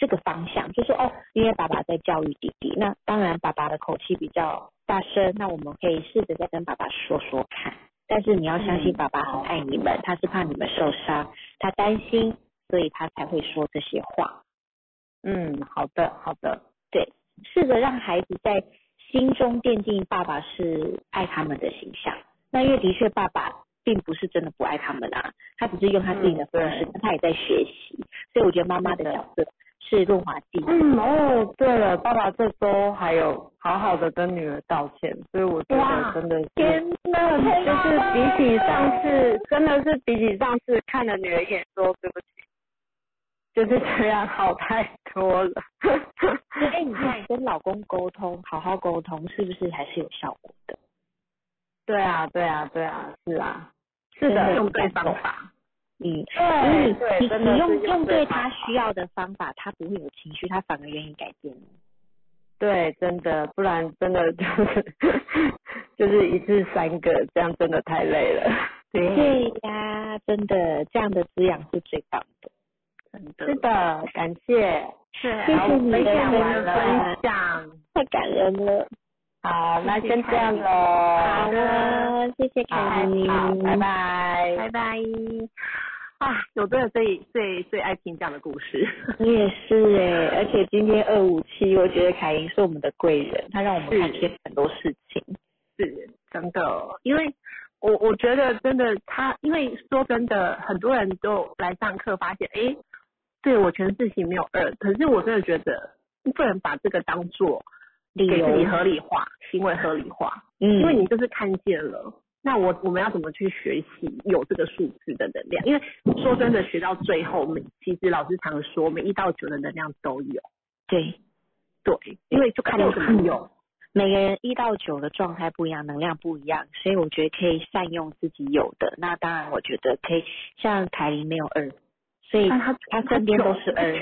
这个方向就是哦，因为爸爸在教育弟弟，那当然爸爸的口气比较大声，那我们可以试着再跟爸爸说说看。但是你要相信爸爸很爱你们，他是怕你们受伤，他担心，所以他才会说这些话。嗯，好的，好的，对，试着让孩子在心中奠定爸爸是爱他们的形象。那因为的确爸爸并不是真的不爱他们啊，他只是用他自己的方式，他也在学习。所以我觉得妈妈的角色。是润滑剂。嗯哦，对了，爸爸这周还有好好的跟女儿道歉，所以我觉得真的是，天哪，就是比起上次，真的是比起上次看了女儿一眼说对不起，就是这样好太多了。哎，你看跟老公沟通，好好沟通，是不是还是有效果的？对啊，对啊，对啊，是啊，是的，用对方法。嗯，对，你你用用对他需要的方法，他不会有情绪，他反而愿意改变。对，真的，不然真的就是 (laughs) 就是一次三个，这样真的太累了。对呀，真的，这样的滋养是最棒的。真的。是的，感谢。是，谢谢你的分享，太感人了。好，那先这样喽。好了，谢谢凯妮，拜拜，拜拜。啊，我真的最最最爱听这样的故事。(laughs) 你也是哎，而且今天二五七，我觉得凯英是我们的贵人，他让我们看见很多事情。是，真的，因为我我觉得真的他，因为说真的，很多人都来上课发现，哎，对我全事情没有二，可是我真的觉得不能把这个当做。给自己合理化，行为合理化，嗯，因为你就是看见了，那我我们要怎么去学习有这个数字的能量？因为说真的，学到最后，我们其实老师常说，我们一到九的能量都有，对，对，因为就看你怎么用，每个人一到九的状态不一样，能量不一样，所以我觉得可以善用自己有的。那当然，我觉得可以像凯琳没有二，所以他他身边都是二。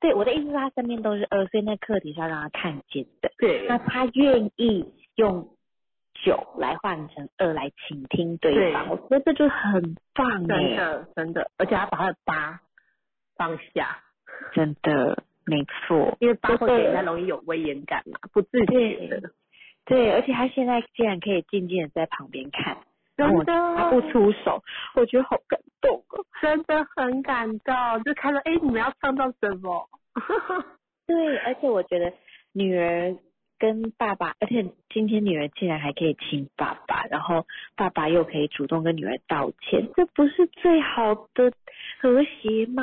对，我的意思是他身边都是二，所以那课题是要让他看见的。(laughs) 对那他愿意用九来换成二来倾听对方，对我觉得这就很棒真哎，的真的，而且他把他的八放下，真的没错。因为八会对给人家容易有威严感嘛，不自觉的。对，而且他现在竟然可以静静的在旁边看，真的他不出手，我觉得好感动哦。真的很感动，就看到哎，你们要创造什么？(laughs) 对，而且我觉得女儿跟爸爸，而且今天女儿竟然还可以亲爸爸，然后爸爸又可以主动跟女儿道歉，这不是最好的和谐吗？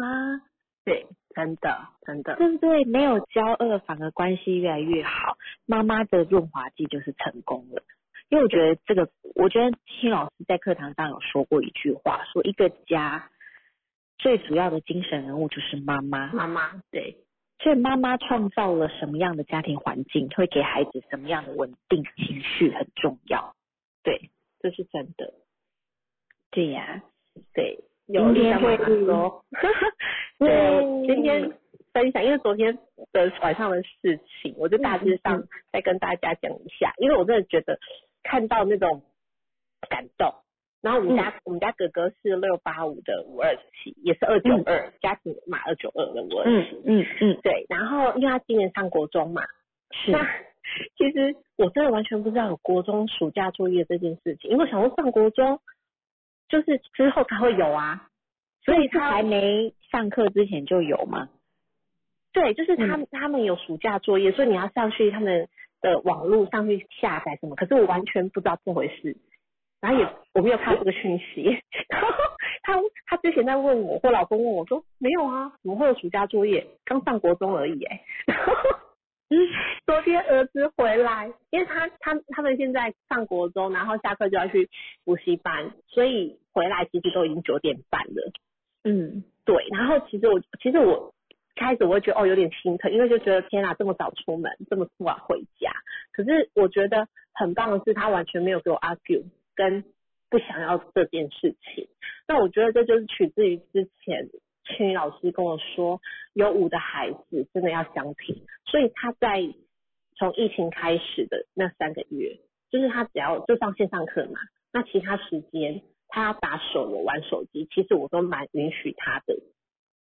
对，真的真的，对不对？没有交恶，反而关系越来越好。妈妈的润滑剂就是成功了。因为我觉得这个，我觉得听老师在课堂上有说过一句话，说一个家最主要的精神人物就是妈妈。妈妈对所以妈妈创造了什么样的家庭环境，会给孩子什么样的稳定情绪很重要。对，这是真的。对呀、对，今有天会说，(laughs) 对，今天分享，因为昨天的晚上的事情，我就大致上再跟大家讲一下，因为我真的觉得看到那种感动。然后我们家、我们家哥哥是六八五的五二七，也是二九二，家庭码二九二的五二七。嗯嗯，对，然后因为他今年上国中嘛，是那其实我真的完全不知道有国中暑假作业这件事情，因为我想说上国中就是之后才会有啊，所以他是还没上课之前就有嘛？对，就是他们、他们有暑假作业，所以你要上去他们的网络上去下载什么，可是我完全不知道这回事，然后也我没有看到这个讯息，(laughs) 然后他他之前在问我，或老公问我说没有啊，怎么会有暑假作业？刚上国中而已哎、(laughs) 然后嗯昨天儿子回来，因为他他他们现在上国中，然后下课就要去补习班，所以回来其实都已经九点半了。嗯，对，然后其实我其实我开始我会觉得哦有点心疼，因为就觉得天啊这么早出门，这么晚回家。可是我觉得很棒的是，他完全没有给我 argue 跟不想要这件事情。那我觉得这就是取自于之前青云老师跟我说，有五的孩子真的要相挺，所以他在从疫情开始的那三个月，就是他只要就上线上课嘛，那其他时间他要打手游玩手机，其实我都蛮允许他的。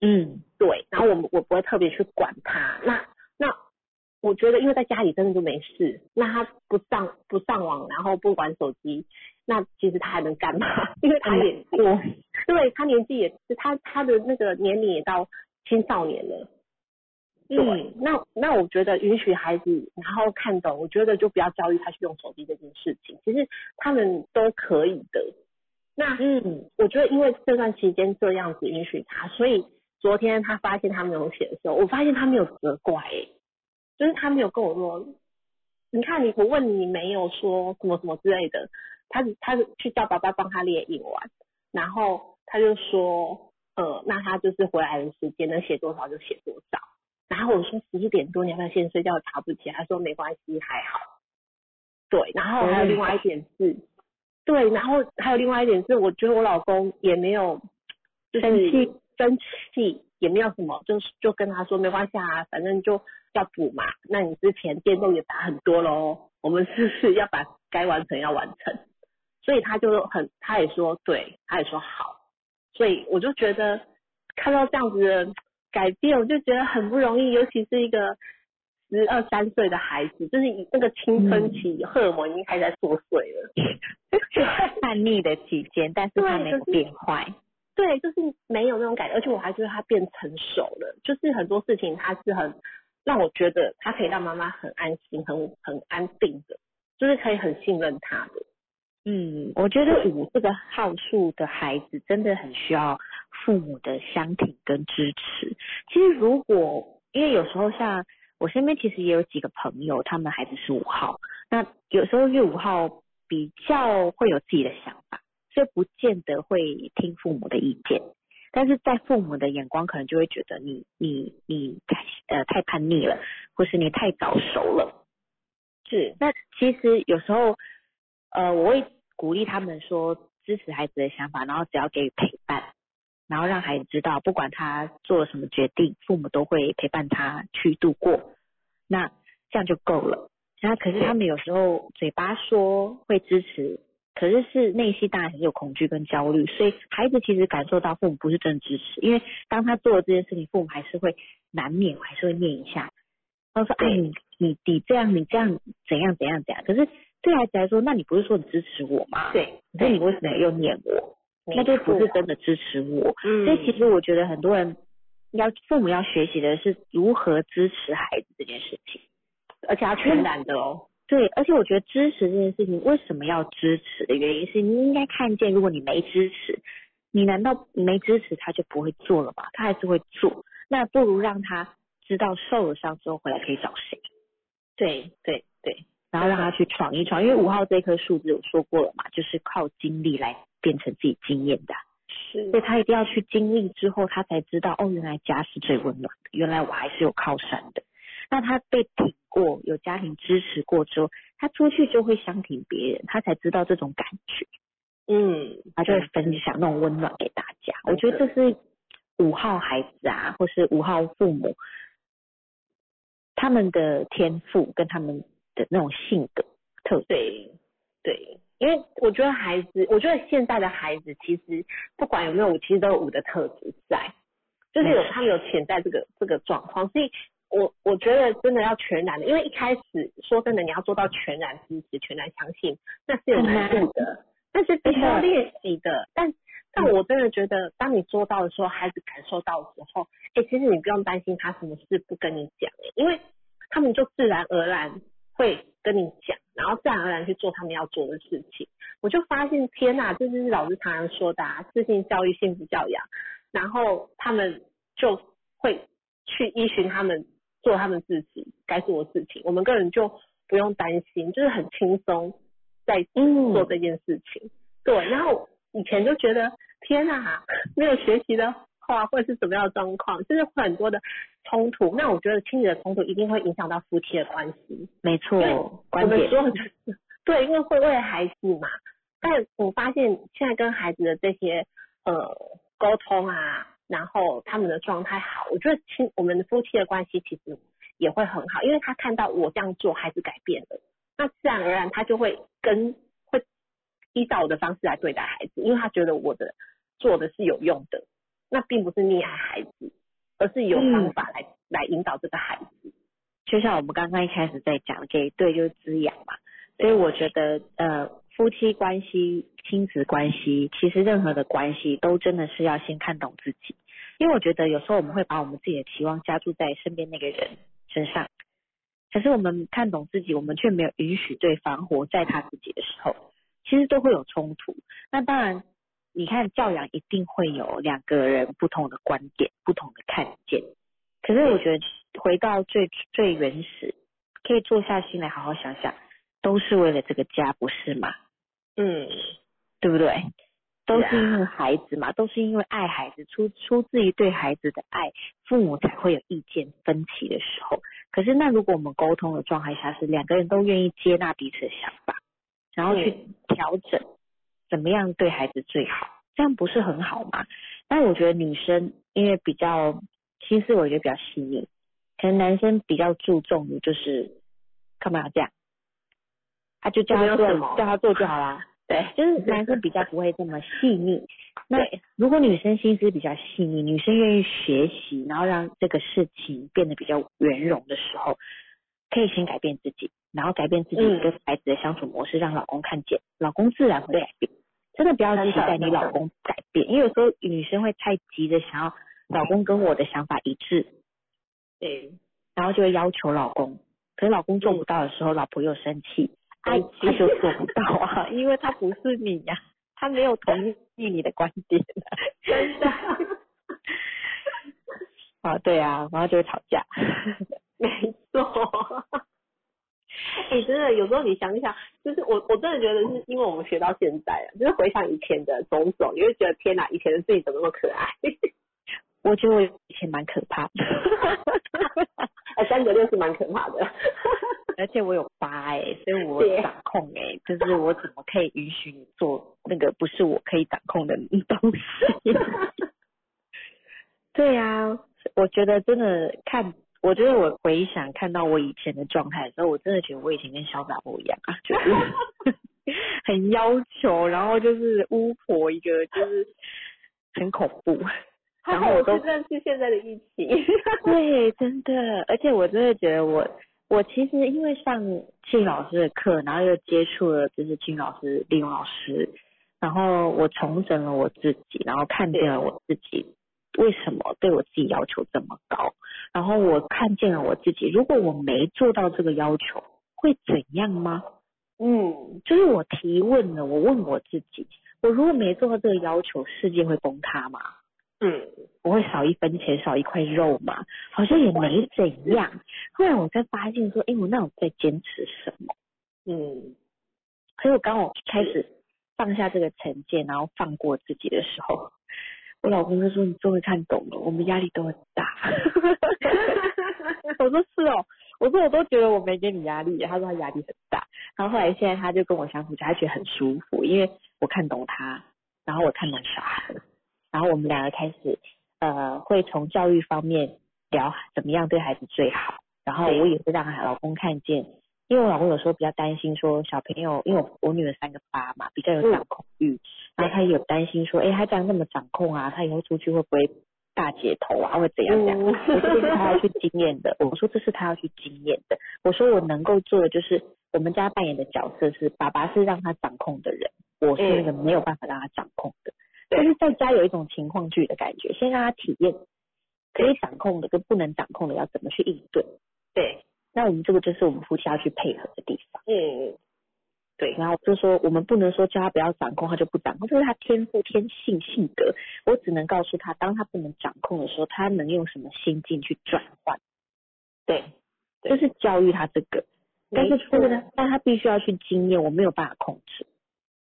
嗯，对，然后我我不会特别去管他。那那我觉得，因为在家里真的就没事，那他不上不上网，然后不玩手机，那其实他还能干嘛？因为他也过，对 (laughs) 他年纪也是他他的那个年龄也到青少年了。对，嗯那那我觉得允许孩子然后看懂，我觉得就不要教育他去用手机这件事情，其实他们都可以的。那嗯我觉得因为这段期间这样子允许他，所以昨天他发现他没有写的时候，我发现他没有责怪、欸，就是他没有跟我说，你看你我问，你没有说什么什么之类的，他他去叫爸爸帮他列印完，然后他就说，呃，那他就是回来的时间能写多少就写多少，然后我说十一点多你要不要先睡觉？爬不起来，他说没关系，还好。对，然后还有另外一点是，对，然后还有另外一点是，我觉得我老公也没有就是生气生气，也没有什么，就是就跟他说没关系啊，反正就要补嘛。那你之前电动也打很多喽，我们是不是要把该完成要完成？所以他就很，他也说对，他也说好，所以我就觉得看到这样子的改变，我就觉得很不容易，尤其是一个十二三岁的孩子，就是以那个青春期荷尔蒙已经开始在作祟了。(laughs) 叛逆的期间，但是他没有变坏。对，就是没有那种感觉，而且我还觉得他变成熟了，就是很多事情他是很让我觉得他可以让妈妈很安心、很很安定的，就是可以很信任他的。嗯，我觉得五这个号数的孩子真的很需要父母的相挺跟支持。其实如果因为有时候像我身边其实也有几个朋友，他们孩子是五号，那有时候因为五号比较会有自己的想法，所以不见得会听父母的意见。但是在父母的眼光，可能就会觉得你你你太呃太叛逆了，或是你太早熟了。是，那其实有时候，呃，我会鼓励他们说支持孩子的想法，然后只要给予陪伴，然后让孩子知道，不管他做了什么决定，父母都会陪伴他去度过，那这样就够了。那可是他们有时候嘴巴说会支持，可是是内心当然很有恐惧跟焦虑，所以孩子其实感受到父母不是真的支持，因为当他做了这件事情，父母还是会难免还是会念一下，他说：“哎，你你你这样你这样怎样怎样怎样。”可是对孩子来说，那你不是说你支持我吗？对，那你为什么又念我？那就不是真的支持我。嗯所以其实我觉得很多人要父母要学习的是如何支持孩子这件事情。而且要全然的哦。对，而且我觉得支持这件事情为什么要支持的原因是你应该看见，如果你没支持，你难道你没支持他就不会做了吗？他还是会做，那不如让他知道受了伤之后回来可以找谁，对对对，然后让他去闯一闯。因为五号这颗数字我说过了嘛，就是靠经历来变成自己经验的，是所以他一定要去经历之后，他才知道哦，原来家是最温暖的，原来我还是有靠山的。那他被挺过，有家庭支持过之后，他出去就会相挺别人，他才知道这种感觉，嗯，他就会分享那种温暖给大家。我觉得这是五号孩子啊，或是五号父母他们的天赋跟他们的那种性格特质。对对，因为我觉得孩子，我觉得现在的孩子其实不管有没有五，其实都有五的特质在，就是有他们有潜在这个这个状况，所以我我觉得真的要全然的，因为一开始说真的，你要做到全然支持、全然相信，那是有难度的，(laughs) 但是必须要练习的。但但我真的觉得，当你做到的时候，孩子感受到的时候，哎、其实你不用担心他什么事不跟你讲、欸，因为他们就自然而然会跟你讲，然后自然而然去做他们要做的事情。我就发现，天呐，这就是老师常常说的啊，自信教育、幸福教养，然后他们就会去依循他们做他们自己该做的事情，我们个人就不用担心，就是很轻松在嗯做这件事情。对，然后以前就觉得天呐，没有学习的话会是什么样的状况，就是会很多的冲突。那我觉得亲子的冲突一定会影响到夫妻的关系。没错我们说的就是对，因为会为了孩子嘛。但我发现现在跟孩子的这些呃沟通啊，然后他们的状态好，我觉得亲我们的夫妻的关系其实也会很好，因为他看到我这样做，孩子改变了，那自然而然他就会跟会依照我的方式来对待孩子，因为他觉得我的做的是有用的，那并不是溺爱孩子，而是有方法来、来引导这个孩子。就像我们刚刚一开始在讲这一对就是滋养嘛，所以我觉得呃夫妻关系、亲子关系，其实任何的关系都真的是要先看懂自己，因为我觉得有时候我们会把我们自己的期望加注在身边那个人身上，可是我们看懂自己，我们却没有允许对方活在他自己的时候，其实都会有冲突。那当然，你看教养一定会有两个人不同的观点、不同的看见。可是我觉得回到最最原始，可以坐下心来好好想想，都是为了这个家，不是吗？嗯，对不对？都是因为孩子嘛，都是因为爱孩子，出出自于对孩子的爱，父母才会有意见分歧的时候。可是那如果我们沟通的状态下是两个人都愿意接纳彼此的想法，然后去调整怎么样对孩子最好，这样不是很好吗？但我觉得女生因为比较心思，我觉得比较细腻，可能男生比较注重的就是干嘛要这样，他就叫他做叫他做就好啦。对，就是男生比较不会这么细腻。那如果女生心思比较细腻，女生愿意学习，然后让这个事情变得比较圆融的时候，可以先改变自己，然后改变自己嗯跟孩子的相处模式，让老公看见，老公自然会改变。真的不要期待你老公改变，因为有时候女生会太急着想要老公跟我的想法一致，对，然后就会要求老公，可是老公做不到的时候，老婆又生气，哎，生气他就做不到啊，(laughs) 因为他不是你呀、他没有同意你的观点、真的。(laughs) 啊，对啊，然后就会吵架。(laughs) 没错。(laughs) 哎、真的，有时候你想一想，就是我我真的觉得是因为我们学到现在啊，就是回想以前的种种，你会觉得天哪，以前的自己怎么那么可爱？(laughs) 我觉得我以前蛮可怕的，(laughs) 哎，三九六是蛮可怕的。而且我有疤哎、所以我对掌控哎、就是我怎么可以允许你做那个不是我可以掌控的东西？对啊，我觉得真的看，我觉得我回想看到我以前的状态的时候，我真的觉得我以前跟潇洒不一样啊，就是 (laughs) 很要求，然后就是巫婆一个，就是很恐怖。(laughs) 然后我都认识现在的疫情。(laughs) 对，真的，而且我真的觉得我，我其实因为上庆老师的课，然后又接触了就是庆老师、利用老师，然后我重整了我自己，然后看见了我自己为什么对我自己要求这么高，然后我看见了我自己，如果我没做到这个要求，会怎样吗？嗯，就是我提问了，我问我自己，我如果没做到这个要求，世界会崩塌吗？嗯，我会少一分钱少一块肉嘛？好像也没怎样。后来我才发现说，哎，我那我在坚持什么？嗯，所以我刚我开始放下这个成见，然后放过自己的时候，我老公就说：“你终于看懂了，我们压力都很大。(laughs) ”我说：“是哦。”我说：“我都觉得我没给你压力。”他说：“他压力很大。”然后后来现在他就跟我相处，他觉得很舒服，因为我看懂他，然后我看懂小孩。然后我们两个开始，呃，会从教育方面聊怎么样对孩子最好。然后我也会让老公看见，因为我老公有时候比较担心说小朋友，因为我我女儿三个八嘛，比较有掌控欲，然后他也有担心说，哎，他这样那么掌控啊，他以后出去会不会大姐头啊，会怎样怎样？我说这是他要去经验的，我说这是他要去经验的。我说我能够做的就是我们家扮演的角色是爸爸是让他掌控的人，我是那个没有办法让他掌控的。但是在家有一种情况剧的感觉，先让他体验可以掌控的跟不能掌控的要怎么去应对。对，那我们这个就是我们夫妻要去配合的地方。嗯，对。然后就说我们不能说叫他不要掌控，他就不掌控，这是他天赋、天性、性格。我只能告诉他，当他不能掌控的时候，他能用什么心境去转换。对，就是教育他这个。但是这个呢，但他必须要去经验，我没有办法控制。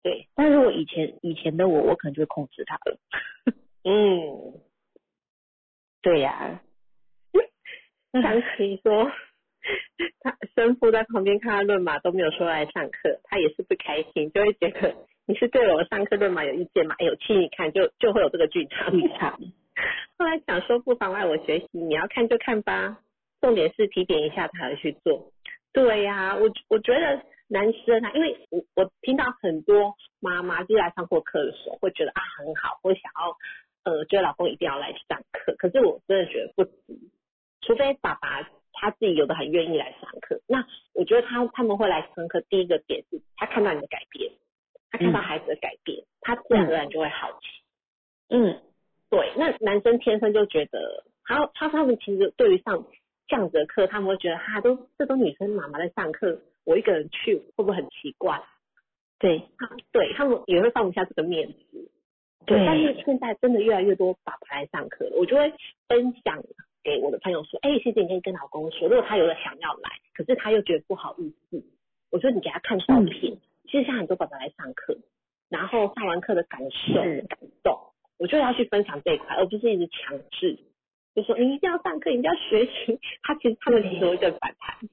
对，但如果以前以前的我，我可能就会控制他了。(laughs) 嗯，对呀。(laughs) 想起说，(laughs) 他生父在旁边看他论马都没有说来上课，他也是不开心，就会觉得你是对我上课论马有意见吗？有气你看，就就会有这个剧场。剧场。后来想说不妨碍我学习，你要看就看吧，重点是提点一下他而去做。对呀，我我觉得。男生啊，因为我我听到很多妈妈就来上过课的时候，会觉得啊很好，会想要呃觉得老公一定要来上课。可是我真的觉得不值，除非爸爸他自己有的很愿意来上课。那我觉得他他们会来上课，第一个点是他看到你的改变，他看到孩子的改变，他自然而然就会好奇。嗯，对，那男生天生就觉得，他他他们其实对于上这样子的课，他们会觉得哈都这都女生妈妈在上课。我一个人去会不会很奇怪？对，他对他们也会放不下这个面子。对，但是现在真的越来越多爸爸来上课了，我就会分享给我的朋友说：，哎，谢谢你可以跟老公说，如果他有了想要来，可是他又觉得不好意思，我说你给他看照片。其实像很多爸爸来上课，然后上完课的感受、感动，我就要去分享这一块，而不是一直强制，就说你一定要上课，你一定要学习。他其实他们其实会更反弹。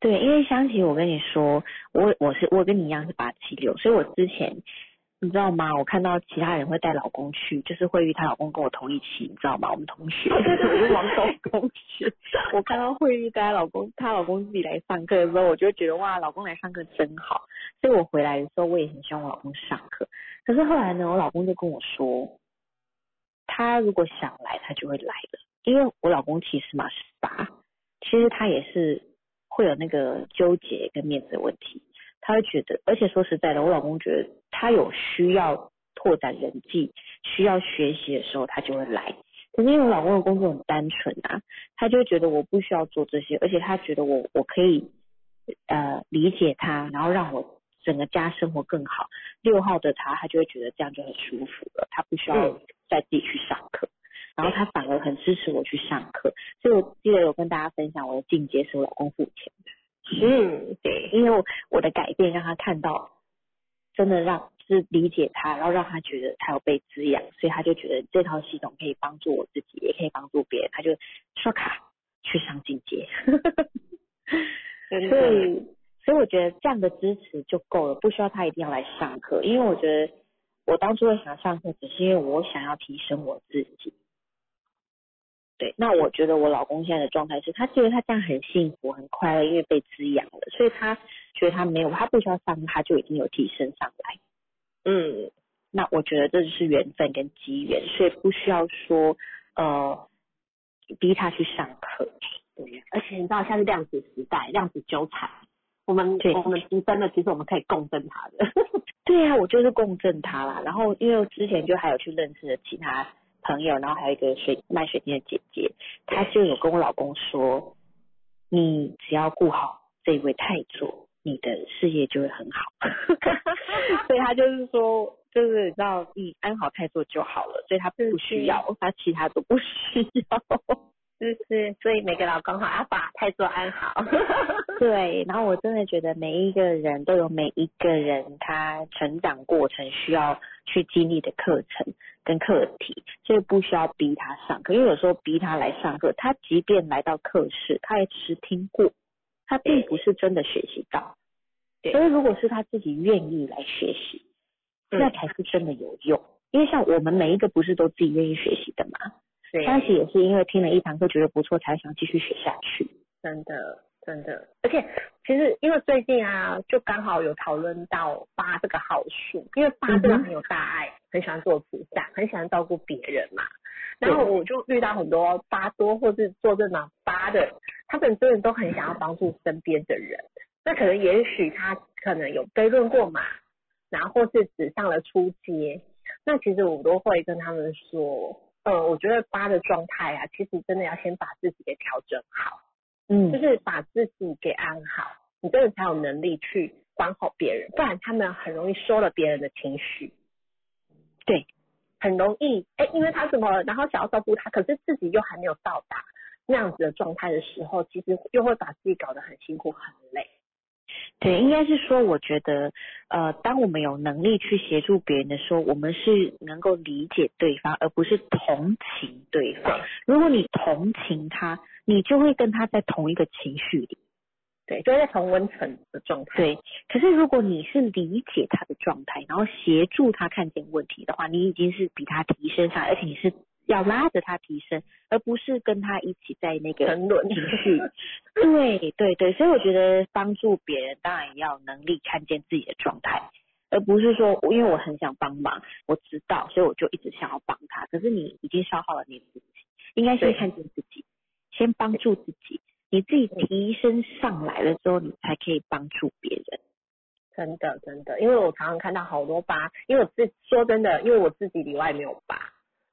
对，因为香琪，我跟你说，我我是我跟你一样是八七六，所以我之前你知道吗？我看到其他人会带老公去，就是慧玉她老公跟我同一期，你知道吗？我们同学，我是王高公 (laughs) 学。我看到慧玉带她老公，她老公自己来上课的时候，我就觉得哇，老公来上课真好。所以我回来的时候，我也很希望我老公上课。可是后来呢，我老公就跟我说，他如果想来，他就会来的，因为我老公其实嘛十八，其实他也是。会有那个纠结跟面子的问题，他会觉得，而且说实在的，我老公觉得他有需要拓展人际、需要学习的时候，他就会来。可是因为我老公的工作很单纯啊，他就觉得我不需要做这些，而且他觉得我我可以呃理解他，然后让我整个家生活更好。六号的他，他就会觉得这样就很舒服了，他不需要再自己去上课。然后他反而很支持我去上课，所以我记得有跟大家分享我的进阶是我老公付钱的。嗯，对，因为我的改变让他看到，真的让是理解他，然后让他觉得他有被滋养，所以他就觉得这套系统可以帮助我自己，也可以帮助别人，他就刷卡去上进阶。(laughs) 所以，所以我觉得这样的支持就够了，不需要他一定要来上课，因为我觉得我当初会想上课，只是因为我想要提升我自己。对，那我觉得我老公现在的状态是他觉得他这样很幸福很快乐，因为被滋养了，所以他觉得他没有他不需要上课，他就已经有提升上来。嗯，那我觉得这就是缘分跟机缘，所以不需要说呃逼他去上课。对，而且你知道现在是量子时代，量子纠缠，我们对我们提升了，其实我们可以共振他的。(laughs) 对啊，我就是共振他啦。然后因为之前就还有去认识了其他朋友，然后还有一个水卖水晶的姐姐，她就有跟我老公说，你只要顾好这位太座，你的事业就会很好。(laughs) 所以她就是说，就是你知道，你安好太座就好了，所以他不需要，他其他都不需要。就是，所以每个老公好要把太做安好。(laughs) 对，然后我真的觉得每一个人都有每一个人他成长过程需要去经历的课程跟课题，所以不需要逼他上课。因为有时候逼他来上课，他即便来到课室，他也只是听过，他并不是真的学习到。对所以如果是他自己愿意来学习，嗯那才是真的有用。因为像我们每一个不是都自己愿意学习的嘛，对当时也是因为听了一堂课觉得不错，才想继续学下去。真的真的，而且其实因为最近啊，就刚好有讨论到八这个好数，因为八真的很有大爱，很喜欢做慈善，很喜欢照顾别人嘛。然后我就遇到很多八多或是做这种八的，他们真的都很想要帮助身边的人。那可能也许他可能有被论过嘛，然后或是只上了初阶，那其实我都会跟他们说，呃，我觉得八的状态啊，其实真的要先把自己给调整好。嗯就是把自己给安好，你真的才有能力去管好别人，不然他们很容易收了别人的情绪。对，很容易哎，因为他怎么，然后想要照顾他，可是自己又还没有到达那样子的状态的时候，其实又会把自己搞得很辛苦、很累。对，应该是说，我觉得，呃，当我们有能力去协助别人的时候，我们是能够理解对方，而不是同情对方。如果你同情他，你就会跟他在同一个情绪里。对，就会在同温层的状态。对，可是如果你是理解他的状态，然后协助他看见问题的话，你已经是比他提升上来，而且你是要拉着他提升，而不是跟他一起在那个沉沦情绪。对对对，所以我觉得帮助别人当然也要能力看见自己的状态，而不是说因为我很想帮忙，我知道，所以我就一直想要帮他。可是你已经消耗了你自己，应该先看见自己，先帮助自己。你自己提升上来了之后，你才可以帮助别人。真的真的，因为我常常看到好多疤，因为我自说真的，因为我自己里外没有疤，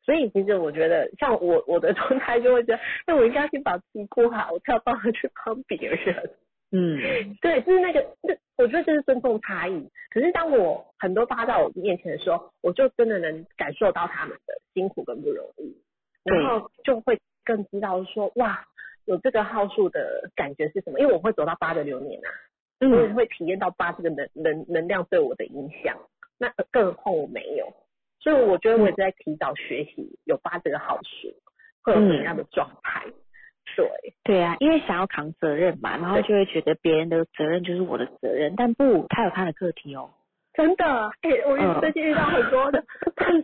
所以其实我觉得像我我的状态就会觉得，那，我应该先把自己顾好，我才有办法去帮别人。嗯，对，就是那个，这我觉得这是尊重差异。可是当我很多疤在我面前的时候，我就真的能感受到他们的辛苦跟不容易，然后就会更知道说，哇，有这个号数的感觉是什么？因为我会走到八的流年啊。我也会体验到八这个能能能量对我的影响，那更何况我没有，所以我觉得我也在提早学习有八这个好处，会有什么样的状态。对，对啊，因为想要扛责任嘛，然后就会觉得别人的责任就是我的责任，但不，他有他的课题哦。真的，哎、我嗯最近遇到很多的，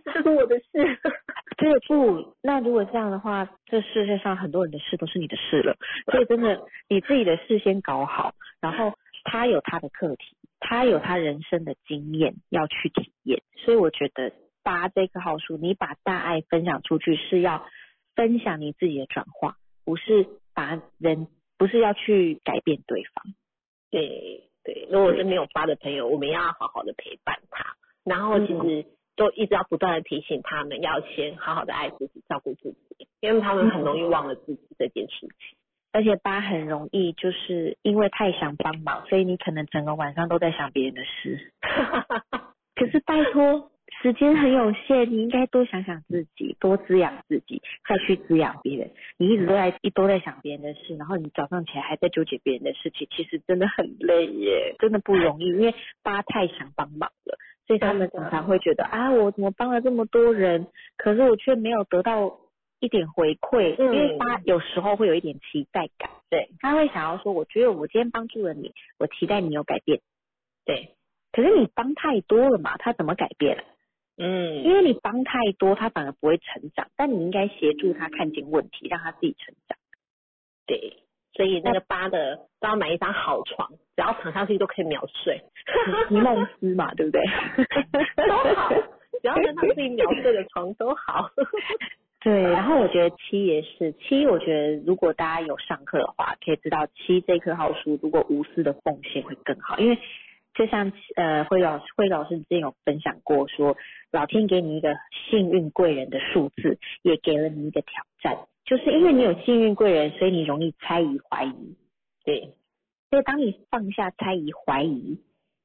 这是我的事。(laughs) 这个不，那如果这样的话，这世界上很多人的事都是你的事了。(laughs) 所以真的，你自己的事先搞好，然后他有他的课题，他有他人生的经验要去体验。所以我觉得八这个号数，你把大爱分享出去，是要分享你自己的转化，不是把人，不是要去改变对方。对对，如果是没有八的朋友，我们要好好的陪伴他，然后其实都一直要不断的提醒他们，要先好好的爱自己，照顾自己，因为他们很容易忘了自己这件事情。而且八很容易就是因为太想帮忙，所以你可能整个晚上都在想别人的事。(laughs) 可是拜托，时间很有限，你应该多想想自己，多滋养自己，再去滋养别人。你一直都在一都在想别人的事，然后你早上起来还在纠结别人的事情，其实真的很累耶，真的不容易。因为八太想帮忙了，所以他们常常会觉得啊，我怎么帮了这么多人，可是我却没有得到一点回馈，嗯因为八有时候会有一点期待感，对他会想要说，我觉得我今天帮助了你，我期待你有改变。对，可是你帮太多了嘛，他怎么改变？嗯，因为你帮太多，他反而不会成长，但你应该协助他看见问题，让他自己成长。对，所以那个八的都要买一张好床，只要躺上去都可以秒睡，席梦思嘛，对不对？(laughs) 都好，只要能让自己秒睡的床都好。(laughs) 对，然后我觉得七也是七，我觉得如果大家有上课的话，可以知道七这颗号数，如果无私的奉献会更好，因为就像呃慧老师慧老师之前有分享过说，老天给你一个幸运贵人的数字，也给了你一个挑战，就是因为你有幸运贵人，所以你容易猜疑怀疑。对，所以当你放下猜疑怀疑，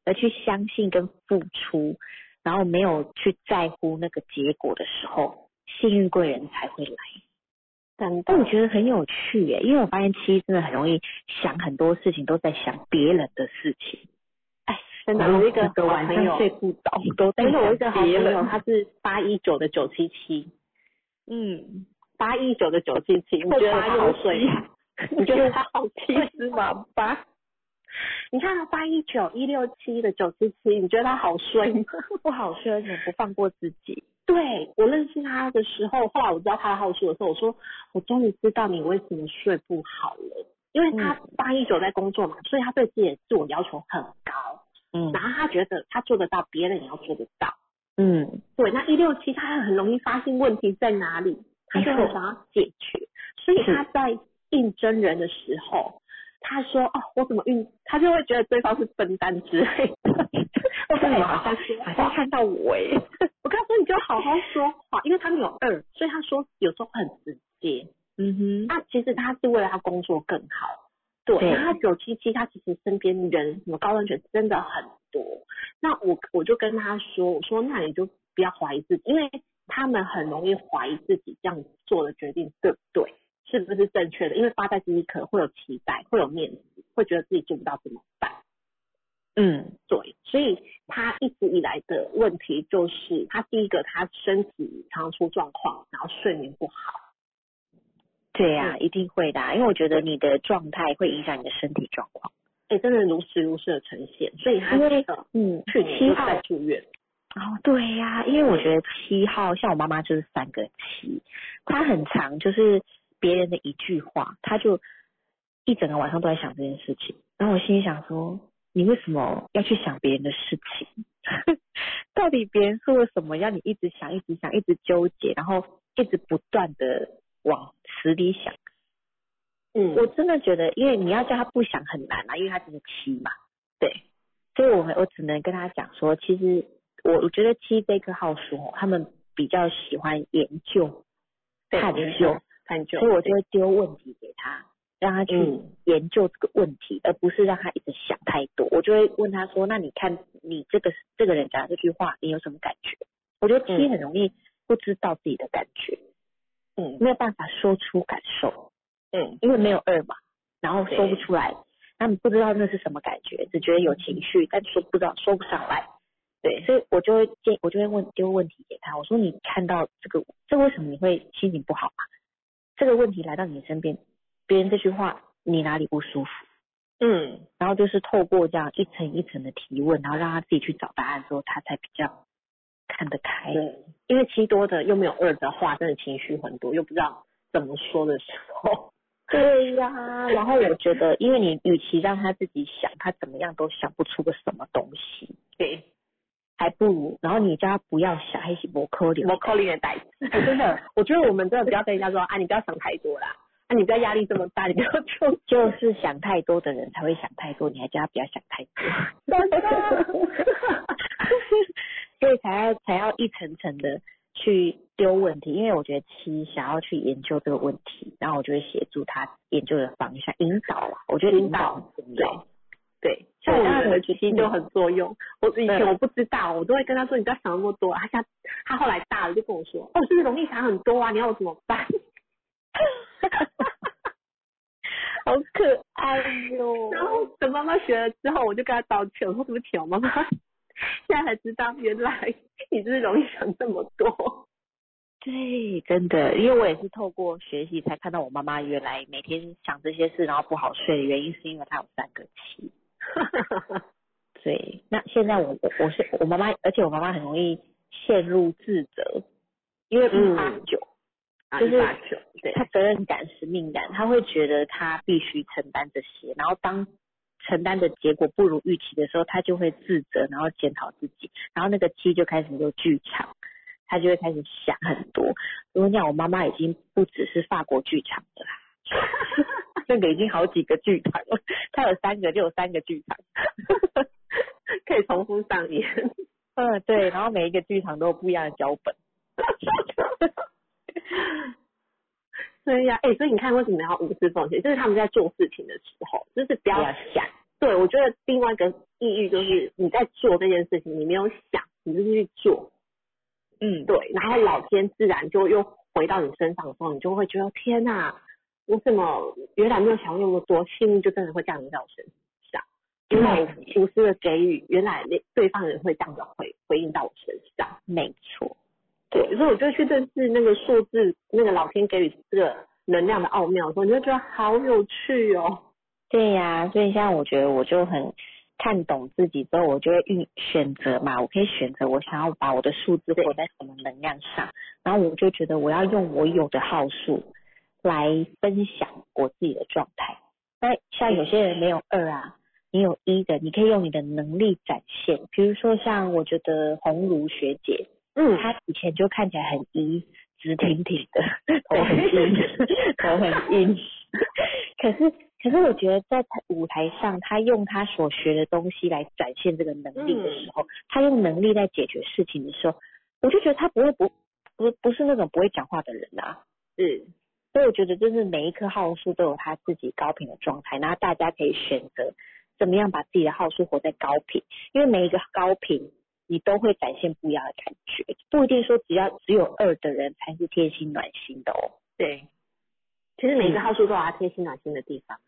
而去相信跟付出，然后没有去在乎那个结果的时候。幸运贵人才会来，但但我觉得很有趣耶，因为我发现七真的很容易想很多事情，都在想别人的事情。哎，真的，我一个晚上睡不着，都在想我一个好朋。友，他是八一九的九七七，嗯，八一九的九七七，你觉得他好睡吗？(laughs) 你觉得他好 (laughs) 七是吗？八，你看八一九一六七的九七七，你觉得他好睡吗？(laughs) 不好睡，而且不放过自己。对我认识他的时候，后来我知道他的号数的时候，我说我终于知道你为什么睡不好了，因为他八一九在工作嘛，所以他对自己的自我要求很高，嗯，然后他觉得他做得到，别人也要做得到，嗯，对，那一六七他很容易发现问题在哪里，他就很想要解决，所以他在应征人的时候，他说哦，我怎么运，他就会觉得对方是笨蛋之类的，(laughs) 我怎么好像好像看到我哎。(laughs) 我告诉你，就好好说话，因为他们有二，所以他说有时候很直接。嗯哼，那其实他是为了他工作更好。对，然后九七七他其实身边人什么高端犬真的很多。那我我就跟他说，我说那你就不要怀疑自己，因为他们很容易怀疑自己这样做的决定对不对，是不是正确的？因为八代第一可能会有期待，会有面子，会觉得自己做不到怎么办？嗯，对，所以他一直以来的问题就是，他第一个他身体常出状况，然后睡眠不好。对呀，一定会的，因为我觉得你的状态会影响你的身体状况。哎，真的如实如实的呈现，所以他那个嗯，去年在住院。哦，对呀，因为我觉得七号像我妈妈就是三个七，她很长，就是别人的一句话，她就一整个晚上都在想这件事情。然后我心里想说。你为什么要去想别人的事情？(laughs) 到底别人说了什么，让你一直想、一直想、一直纠结，然后一直不断的往死里想？嗯，我真的觉得，因为你要叫他不想很难啊，因为他只是七嘛。对，所以我我只能跟他讲说，其实我我觉得七这颗号说，他们比较喜欢研究、探究、探究，所以我就会丢问题给他。让他去研究这个问题，而不是让他一直想太多。我就会问他说：“那你看你这个这个人讲这句话，你有什么感觉？”我觉得七很容易不知道自己的感觉，嗯，没有办法说出感受，嗯，因为没有二嘛，然后说不出来，他们不知道那是什么感觉，只觉得有情绪，但说不知道说不上来。对，所以我就会建，我就会问丢问题给他，我说：“你看到这个，这为什么你会心情不好啊？这个问题来到你身边。”别人这句话，你哪里不舒服？嗯，然后就是透过这样一层一层的提问，然后让他自己去找答案之后，他才比较看得开。对，因为七多的又没有二的话，真的情绪很多，又不知道怎么说的时候。(laughs) 对呀，然后我觉得，因为你与其让他自己想，他怎么样都想不出个什么东西。对，还不如，然后你叫他不要想，还是摩扣里摩扣里的代词。真的，我觉得我们真的不要跟人家说啊，你不要想太多啦。啊你不要压力这么大，你不要就就是想太多的人才会想太多，你还叫他不要想太多，(laughs) 所以才要才要一层层的去丢问题，因为我觉得七想要去研究这个问题，然后我就会协助他研究的方向引导啦，我觉得引导很重要。对，像我们的七就很作用。我以前我不知道，我都会跟他说你不要想那么多。他现他后来大了就跟我说，哦，是不是容易想很多啊？你要我怎么办？(laughs) 好可爱哟！然后等妈妈学了之后，我就跟他道歉，我说对不起，我妈妈 (laughs) 现在才知道，原来你就是容易想这么多。(laughs) 对，真的，因为我也是透过学习才看到我妈妈原来每天想这些事，然后不好睡的原因是因为她有三个七。(laughs) 对，那现在我我是我妈妈，而且我妈妈很容易陷入自责，因为一八九，啊，就是一八九，对，他责任感、使命感，他会觉得他必须承担这些，然后当承担的结果不如预期的时候，他就会自责，然后检讨自己，然后那个鸡就开始有剧场，他就会开始想很多。我跟你讲，我妈妈已经不只是法国剧场的啦，(laughs) 那个已经好几个剧场了，他有三个就有三个剧场。(laughs) 可以重复上演。嗯，对，然后每一个剧场都有不一样的脚本。(laughs) 对呀、哎、所以你看为什么要无私奉献？就是他们在做事情的时候，就是不要不要想，对，我觉得另外一个意义就是你在做这件事情，你没有想，你就是去做，嗯，对，然后老天自然就又回到你身上的时候，你就会觉得天哪，我怎么原来没有想过那么多，幸运就真的会降临到我身上，因为我无私的给予，原来那对方也会这样子回回应到我身上，没错，对，所以我就去认识那个数字，那个老天给予这个能量的奥妙的时候，你就觉得好有趣哦。对呀、所以像我觉得我就很看懂自己之后，我就会运选择嘛，我可以选择我想要把我的数字活在什么能量上，然后我就觉得我要用我有的号数来分享我自己的状态。那像有些人没有二啊，你有一的，你可以用你的能力展现。比如说像我觉得红茹学姐，嗯，她以前就看起来很一，直挺挺的，(laughs) 头很硬，(laughs) 头很硬。(laughs) 可是，可是我觉得在舞台上，他用他所学的东西来展现这个能力的时候，他用能力在解决事情的时候，我就觉得他不会不不不是那种不会讲话的人啊。是，所以我觉得就是每一棵号数都有他自己高频的状态，然后大家可以选择怎么样把自己的号数活在高频，因为每一个高频你都会展现不一样的感觉，不一定说只要只有二的人才是贴心暖心的哦。对。其实每个号数都有它贴心暖心的地方。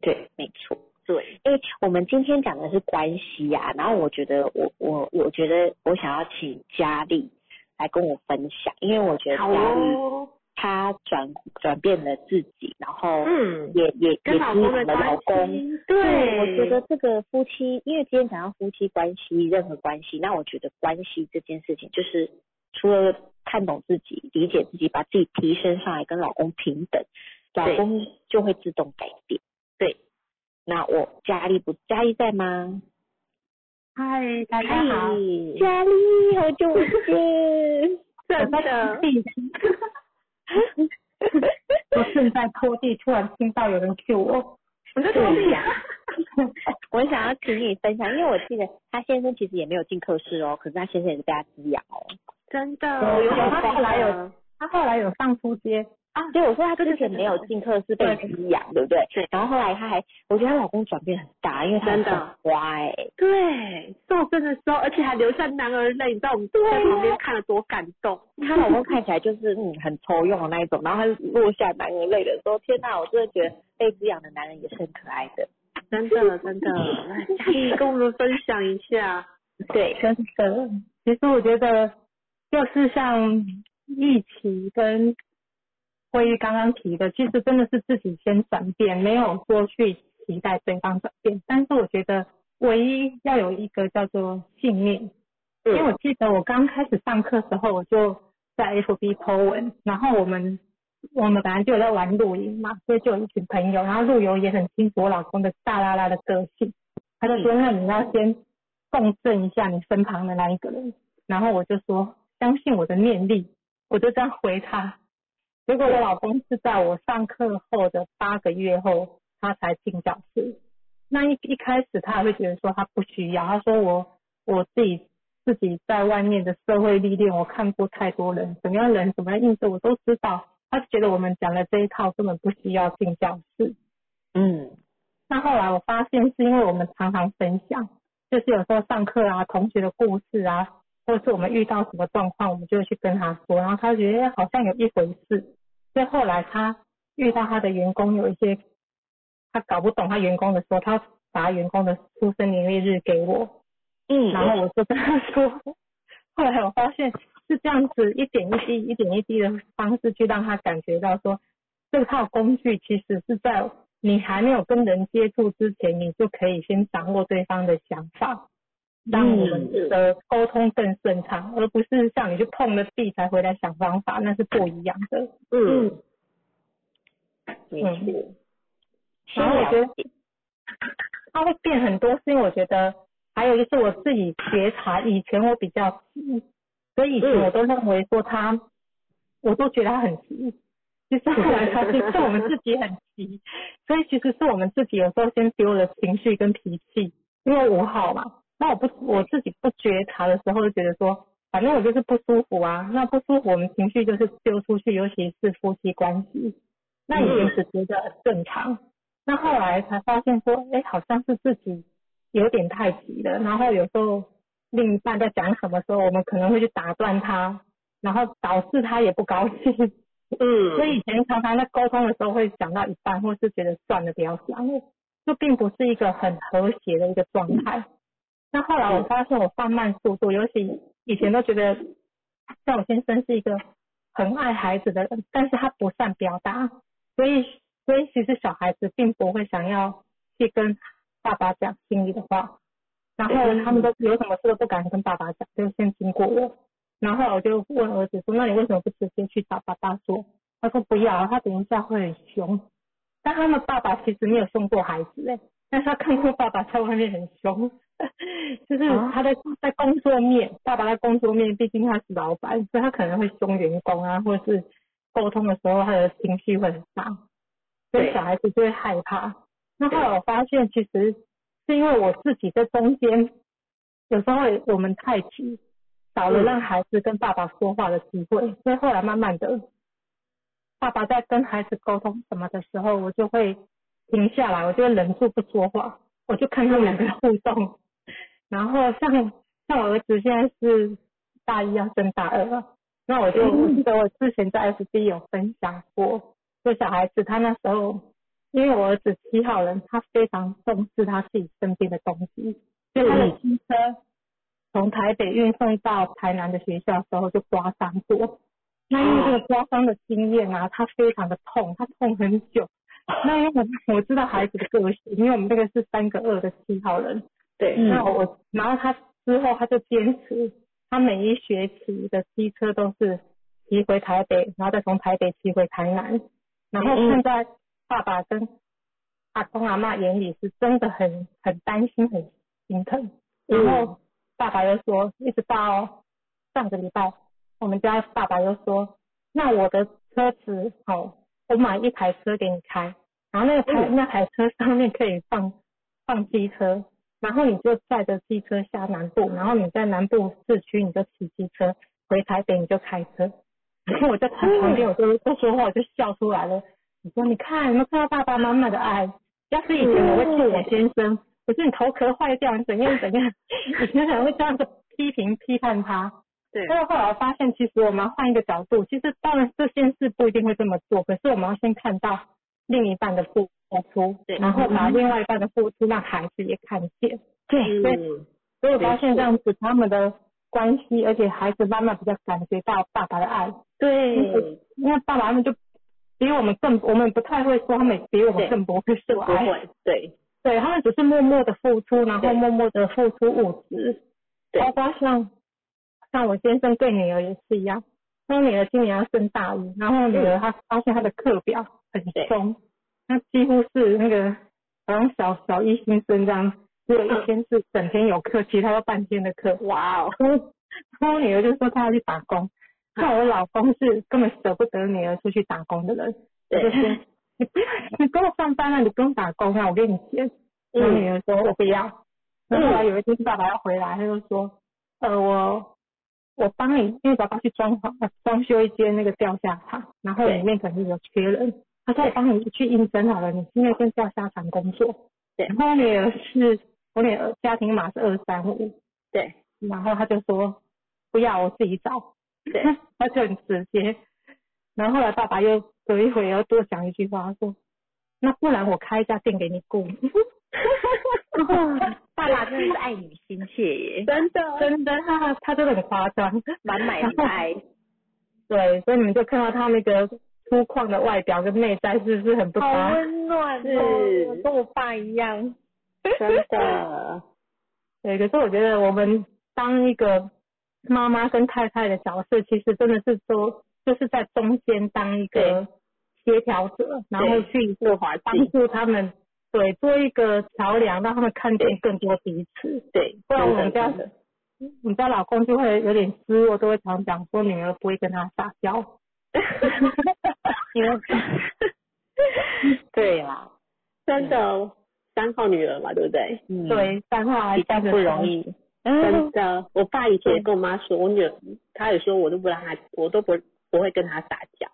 对，没错。对，因为我们今天讲的是关系呀、然后我觉得我我我觉得我想要请佳丽来跟我分享，因为我觉得佳丽哦。她转转变了自己，然后嗯，也也也跟老公的老公。对，我觉得这个夫妻，因为今天讲到夫妻关系，任何关系，那我觉得关系这件事情，就是除了看懂自己、理解自己，把自己提升上来，跟老公平等，老公就会自动改变。对，那我佳丽不，佳丽在吗？嗨，大家好。佳丽，好久不见。(laughs) 真的，(laughs) 我正在拖地，突然听到有人 Q 我。我在拖地呀。(laughs) 我想要请你分享，因为我记得他先生其实也没有进课室哦，可是他先生也是被他滋养哦。真的，我有点他后来有的他后来有上出街，啊，对，我说他之前没有进课是被滋养，对不对？对然后后来他还，我觉得她老公转变很大，因为他真的很乖、对，受生的时候，而且还流下男儿泪，你知道我们在旁边看了多感动。她老公看起来就是嗯很抽用的那一种，然后他落下男儿泪的时候，天哪，我真的觉得被滋养的男人也是很可爱的。真的真的，来佳丽跟我们分享一下。对，真的。其实我觉得，就是像疫情跟会议刚刚提的，其实真的是自己先转变，没有说去期待对方转变。但是我觉得，唯一要有一个叫做信念。因为我记得我刚开始上课时候，我就在 FB po 文，然后我们我们本来就有在玩露营嘛，所以就有一群朋友，然后陆游也很清楚我老公的大拉拉的个性，他就说那你要先共振一下你身旁的那一个人，然后我就说相信我的念力，我就这样回他。结果我老公是在我上课后的八个月后，他才进教室。那一一开始他还会觉得说他不需要，他说我我自己自己在外面的社会历练，我看过太多人，怎么样人怎么样应对我都知道。他觉得我们讲的这一套根本不需要进教室。嗯，那后来我发现是因为我们常常分享，就是有时候上课啊，同学的故事啊，或是我们遇到什么状况，我们就会去跟他说，然后他觉得好像有一回事。所以后来他遇到他的员工有一些他搞不懂他员工的时候，他把员工的出生年月日给我，嗯，然后我就跟他说，后来我发现是这样子一点一滴、一点一滴的方式去让他感觉到说，这套工具其实是在你还没有跟人接触之前，你就可以先掌握对方的想法。让我们的沟通更顺畅，而不是像你去碰了壁才回来想方法，那是不一样的。嗯，没错。然后我觉得它会变很多，是因为我觉得还有就是我自己觉察，以前我比较急，所以以前我都认为说他，我都觉得他很急，其实 (laughs) 后来发现是我们自己很急，所以其实是我们自己有时候先丢了情绪跟脾气，因为五号嘛，那我不我自己不觉察的时候就觉得说，反正我就是不舒服啊，那不舒服我们情绪就是丢出去，尤其是夫妻关系，那以前是觉得很正常。那后来才发现说，哎，好像是自己有点太急了。然后有时候另一半在讲什么时候，我们可能会去打断他，然后导致他也不高兴。嗯。(laughs) 所以以前常常在沟通的时候会讲到一半，或是觉得算了，不要讲，就并不是一个很和谐的一个状态。那后来我发现我放慢速度，尤其以前都觉得像我先生是一个很爱孩子的人，但是他不善表达，所以。所以其实小孩子并不会想要去跟爸爸讲心里的话，然后他们都有什么事都不敢跟爸爸讲，就先经过我。然后我就问儿子说：“那你为什么不直接去找爸爸说？”他说：“不要，他等一下会很凶。”但他们爸爸其实没有凶过孩子哎，但是他看过爸爸在外面很凶，(laughs) 就是他在在工作面，爸爸在工作面，毕竟他是老板，所以他可能会凶员工啊，(laughs) 或者是沟通的时候他的情绪会很大。所以小孩子就会害怕。那后来我发现，其实是因为我自己在中间，有时候我们太急，少了让孩子跟爸爸说话的机会。所以后来慢慢的，爸爸在跟孩子沟通什么的时候，我就会停下来，我就会忍住不说话，我就看他们两个互动。然后像像我儿子现在是大一要升大二了，那我就记得我之前在 FB 有分享过。就小孩子，他那时候，因为我儿子七号人，他非常重视他自己身边的东西，所以他的机车从台北运送到台南的学校时候就刮伤过。那因为这个刮伤的经验啊，他非常的痛，他痛很久。那因为我我知道孩子的个性，因为我们这个是三个二的七号人，对。那我然后他之后他就坚持，他每一学期的机车都是骑回台北，然后再从台北骑回台南。然后看在爸爸跟阿公阿妈眼里是真的很很担心很心疼，然后爸爸又说，一直到上个礼拜，我们家爸爸又说，那我的车子哦，我买一台车给你开，然后那个台那台车上面可以放放机车，然后你就载着机车下南部，然后你在南部市区你就骑机车回台北你就开车。然 (laughs) 后我在旁边，我就不说话，我就笑出来了。你说，你看有没有看到爸爸妈妈的爱？要是以前我会气我先生，我说你头壳坏掉，你怎样怎样，(laughs) 以前可能会这样子批评批判他。对。但是后来我发现，其实我们要换一个角度，其实当然这件事不一定会这么做，可是我们要先看到另一半的付出，对，然后把另外一半的付出让孩子也看见。对。所以，所以我发现这样子他们的关系，而且孩子慢慢比较感觉到爸爸的爱。对，因为爸爸他们就比我们更，我们不太会说他们比我们更不会说爱，对，对他们只是默默的付出，然后默默的付出物质，包括像像我先生对女儿也是一样，我女儿今年要升大一，然后女儿她发现她的课表很松，那几乎是那个好像小小一新生这样，只有一天是整天有课，其他都半天的课，哇哦，然后我女儿就说她要去打工。那我老公是根本舍不得女儿出去打工的人，你不要，你跟我上班啊，你不用打工啊，我给你钱。然后女儿说我不要。然后来有一天爸爸要回来，他就说，呃，我我帮你，因为爸爸去装潢，装修一间那个钓虾场，然后里面肯定有缺人，他说我帮你去应征好了，你今天先钓虾场工作。对。然后女儿是我女儿家庭码是二三五。对。然后他就说不要，我自己找。对，(laughs) 他就很直接，然后后来爸爸又隔一会又多讲一句话，说，那不然我开一家店给你雇。(laughs) 爸爸真的是爱女心切耶，真的真的，他他真的很夸张，满满的爱。对，所以你们就看到他那个粗犷的外表跟内在是不是很不好温暖，是跟我爸一样，真的。(laughs) 对，可是我觉得我们当一个妈妈跟太太的角色，其实真的是说，就是在中间当一个协调者，然后去帮助他们，对，做一个桥梁，让他们看见更多彼此。对，不然我们家真的真的你家老公就会有点失落，都会常讲说女儿不会跟他撒娇。(laughs) 因为 (laughs) 对啦，真的三号女儿嘛，对不对？嗯，对，三号还比较不容易。真嗯，的，我爸以前也跟我妈说，我女儿，她有时候我都不让她，我都不不会跟她撒娇，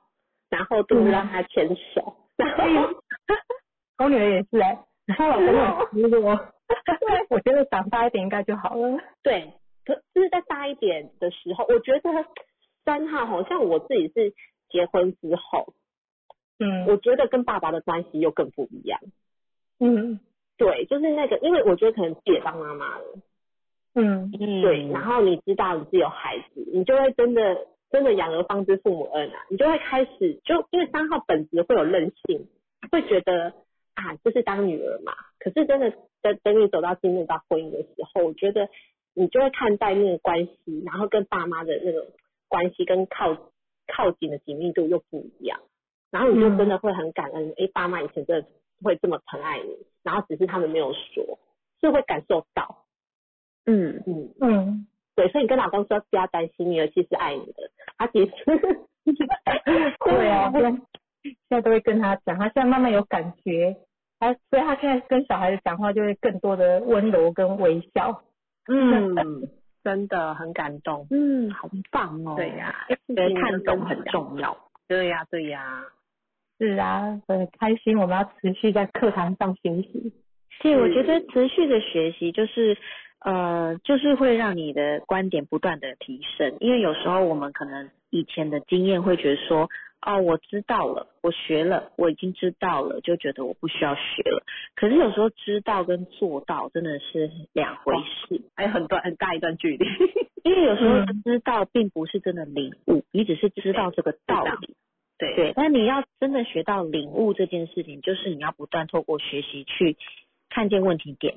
然后都不让她牵手，然后 (laughs) 我女儿也是哎、她老公很失落。(laughs) 我觉得长大一点应该就好了。对，可就是在大一点的时候，我觉得三号好像我自己是结婚之后，嗯。我觉得跟爸爸的关系又更不一样。嗯。对，就是那个，因为我觉得可能自己也当妈妈了，嗯。嗯。对，然后你知道你是有孩子，你就会真的真的养儿方知父母恩啊，你就会开始就因为三号本质会有任性，会觉得啊就是当女儿嘛，可是真的等等你走到进入到婚姻的时候，我觉得你就会看待那个关系，然后跟爸妈的那种关系跟靠靠近的紧密度又不一样，然后你就真的会很感恩，哎、爸妈以前真的会这么疼爱你，然后只是他们没有说，是会感受到，嗯，嗯。嗯，对，所以你跟老公说不要担心，女儿其实爱你的，他其实 (laughs) 对啊，现在现在都会跟他讲，他现在慢慢有感觉，他所以他现在跟小孩子讲话就会更多的温柔跟微笑。嗯，真的很感动。嗯，好棒哦。对呀、觉得看懂很重要。对呀、对呀、是啊，很开心，我们要持续在课堂上学习。对，我觉得持续的学习就是，呃，就是会让你的观点不断的提升。因为有时候我们可能以前的经验会觉得说，哦，我知道了，我学了，我已经知道了，就觉得我不需要学了。可是有时候知道跟做到真的是两回事，还有很多很大一段距离。(laughs) 因为有时候嗯知道并不是真的领悟，你只是知道这个道理。对对，但你要真的学到领悟这件事情，就是你要不断透过学习去看见问题点，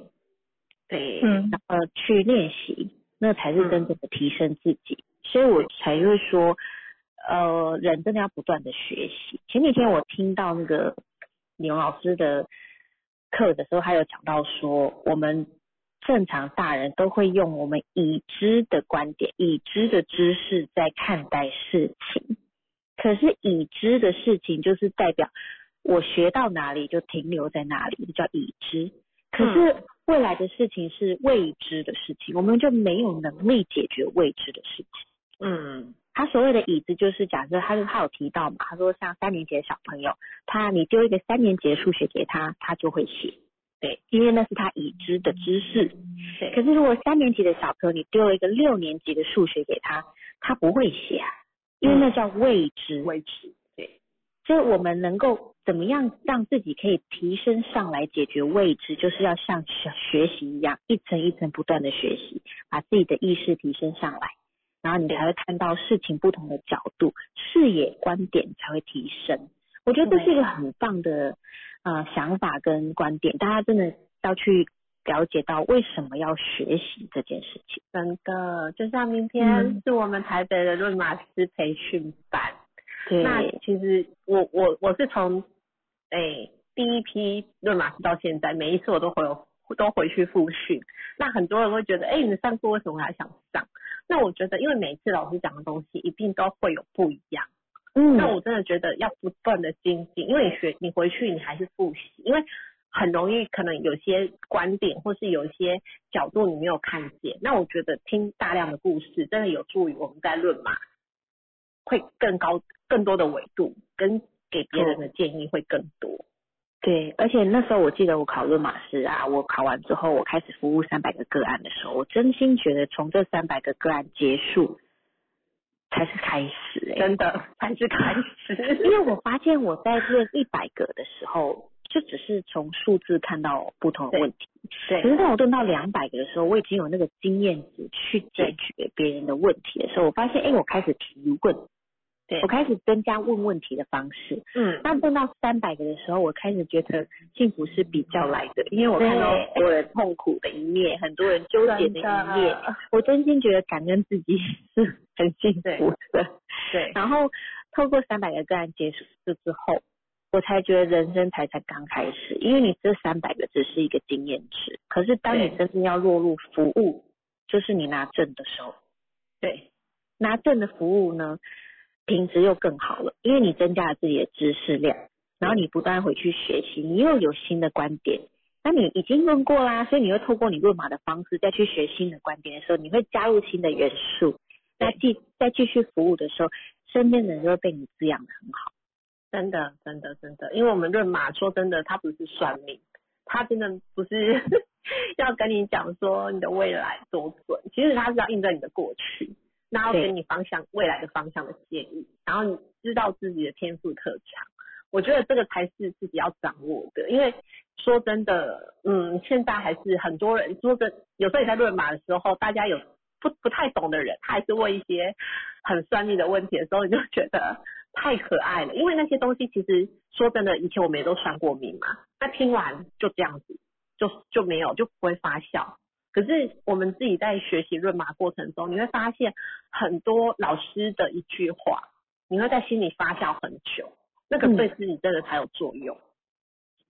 对，嗯然后，去练习，那才是真正的提升自己。所以我才会说，呃，人真的要不断的学习。前几天我听到那个李荣老师的课的时候，他有讲到说，我们正常大人都会用我们已知的观点、已知的知识在看待事情。可是已知的事情就是代表我学到哪里就停留在哪里，这叫已知。可是未来的事情是未知的事情，我们就没有能力解决未知的事情。嗯他所谓的已知，就是假设他就他有提到嘛，他说像三年级的小朋友，他你丢一个三年级的数学给他，他就会写，对，因为那是他已知的知识。对可是如果三年级的小朋友，你丢了一个六年级的数学给他，他不会写啊，因为那叫未知。未知。对，所以我们能够怎么样让自己可以提升上来，解决未知，就是要像学学习一样，一层一层不断的学习，把自己的意识提升上来，然后你才会看到事情不同的角度，视野观点才会提升。我觉得这是一个很棒的呃想法跟观点，大家真的要去了解到为什么要学习这件事情。真的，就像明天嗯是我们台北的论马师培训班，对那其实我我我是从诶、第一批论马师到现在，每一次我都会有都回去复训。那很多人会觉得，哎、你上课为什么还想上？那我觉得，因为每次老师讲的东西一定都会有不一样。嗯那我真的觉得要不断的精进，因为你学你回去你还是复习，因为很容易可能有些观点或是有一些角度你没有看见。那我觉得听大量的故事，真的有助于我们在论马会更高更多的维度，跟给别人的建议会更多。对，而且那时候我记得我考论马师啊，我考完之后，我开始服务三百个个案的时候，我真心觉得从这三百个个案结束才是开始哎、真的才是开始。(laughs) 因为我发现我在论一百个的时候，就只是从数字看到不同的问题，对可是当我论到两百个的时候，我已经有那个经验值去解决别人的问题的时候，我发现哎，我开始提问，对我开始增加问问题的方式。嗯，那问到三百个的时候，我开始觉得幸福是比较来的，因为我看到多人痛苦的一面，很多人纠结的一面，我真心觉得感恩自己 (laughs) 是很幸福的。对，然后透过三百个个案结束之后，我才觉得人生才才刚开始，因为你这三百个只是一个经验值，可是当你真正要落入服务，就是你拿证的时候，对，拿证的服务呢，品质又更好了，因为你增加了自己的知识量，然后你不断回去学习，你又有新的观点。那你已经论过啦，所以你会透过你论马的方式再去学新的观点的时候，你会加入新的元素。那继再继续服务的时候，身边的人就会被你滋养的很好。真的，真的，真的，因为我们论马，说真的，它不是算命，它真的不是 (laughs) 要跟你讲说你的未来多准，其实它是要印证你的过去，然后给你方向未来的方向的建议，然后你知道自己的天赋特长，我觉得这个才是自己要掌握的，因为说真的，嗯，现在还是很多人说真，有时候你在论马的时候，大家有不不太懂的人，他还是问一些很算命的问题的时候，你就觉得太可爱了。因为那些东西其实说真的，以前我们也都算过命嘛，那听完就这样子，就就没有就不会发酵。可是我们自己在学习论马过程中，你会发现很多老师的一句话，你会在心里发酵很久，那个嗯对自己真的才有作用。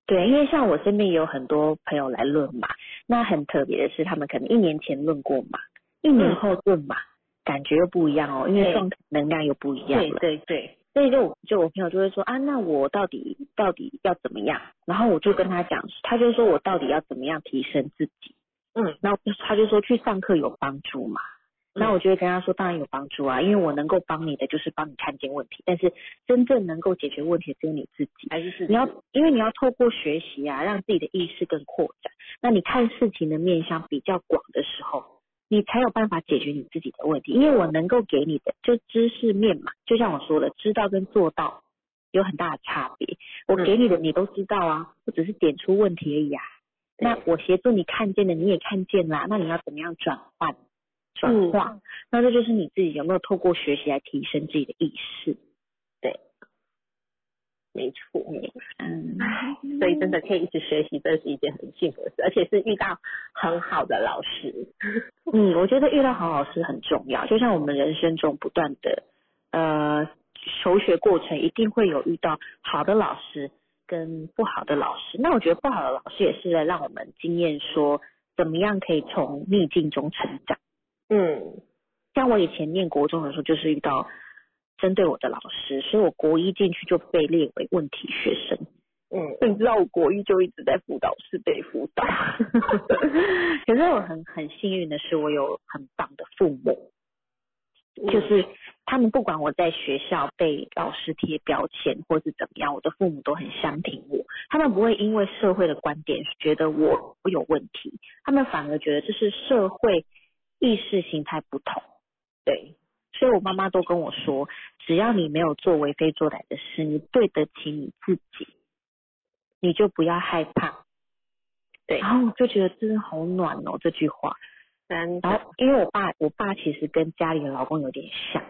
对，因为像我身边也有很多朋友来论马，那很特别的是，他们可能一年前论过马，一年后论马，感觉又不一样哦，因为状态能量又不一样对了。对对，所以就就我朋友就会说啊，那我到底到底要怎么样？然后我就跟他讲，他就说我到底要怎么样提升自己？嗯，然后他就说去上课有帮助嘛？那我就会跟他说，当然有帮助啊，因为我能够帮你的就是帮你看见问题，但是真正能够解决问题的只有你自己。还是是你要，因为你要透过学习啊，让自己的意识更扩展。那你看事情的面向比较广的时候，你才有办法解决你自己的问题。因为我能够给你的就知识面嘛，就像我说的，知道跟做到有很大的差别。我给你的你都知道啊，我只是点出问题而已啊。那我协助你看见的你也看见啦，那你要怎么样转换、转化？那这就是你自己有没有透过学习来提升自己的意识。没错。嗯，(laughs) 所以真的可以一直学习，这是一件很幸福的事，而且是遇到很好的老师。(laughs) 嗯，我觉得遇到好老师很重要，就像我们人生中不断的呃求学过程，一定会有遇到好的老师跟不好的老师。那我觉得不好的老师也是来让我们经验说，怎么样可以从逆境中成长。嗯，像我以前念国中的时候，就是遇到针对我的老师，所以我国一进去就被列为问题学生。嗯，你知道我国一就一直在辅导室被辅导，(laughs) 可是我很很幸运的是，我有很棒的父母，就是他们不管我在学校被老师贴标签或是怎么样，我的父母都很相挺我，他们不会因为社会的观点觉得我我有问题，他们反而觉得这是社会意识形态不同，对，所以我妈妈都跟我说，只要你没有做为非作歹的事，你对得起你自己，你就不要害怕。对然后我就觉得真的好暖哦这句话。然后因为我爸，我爸其实跟家里的老公有点像，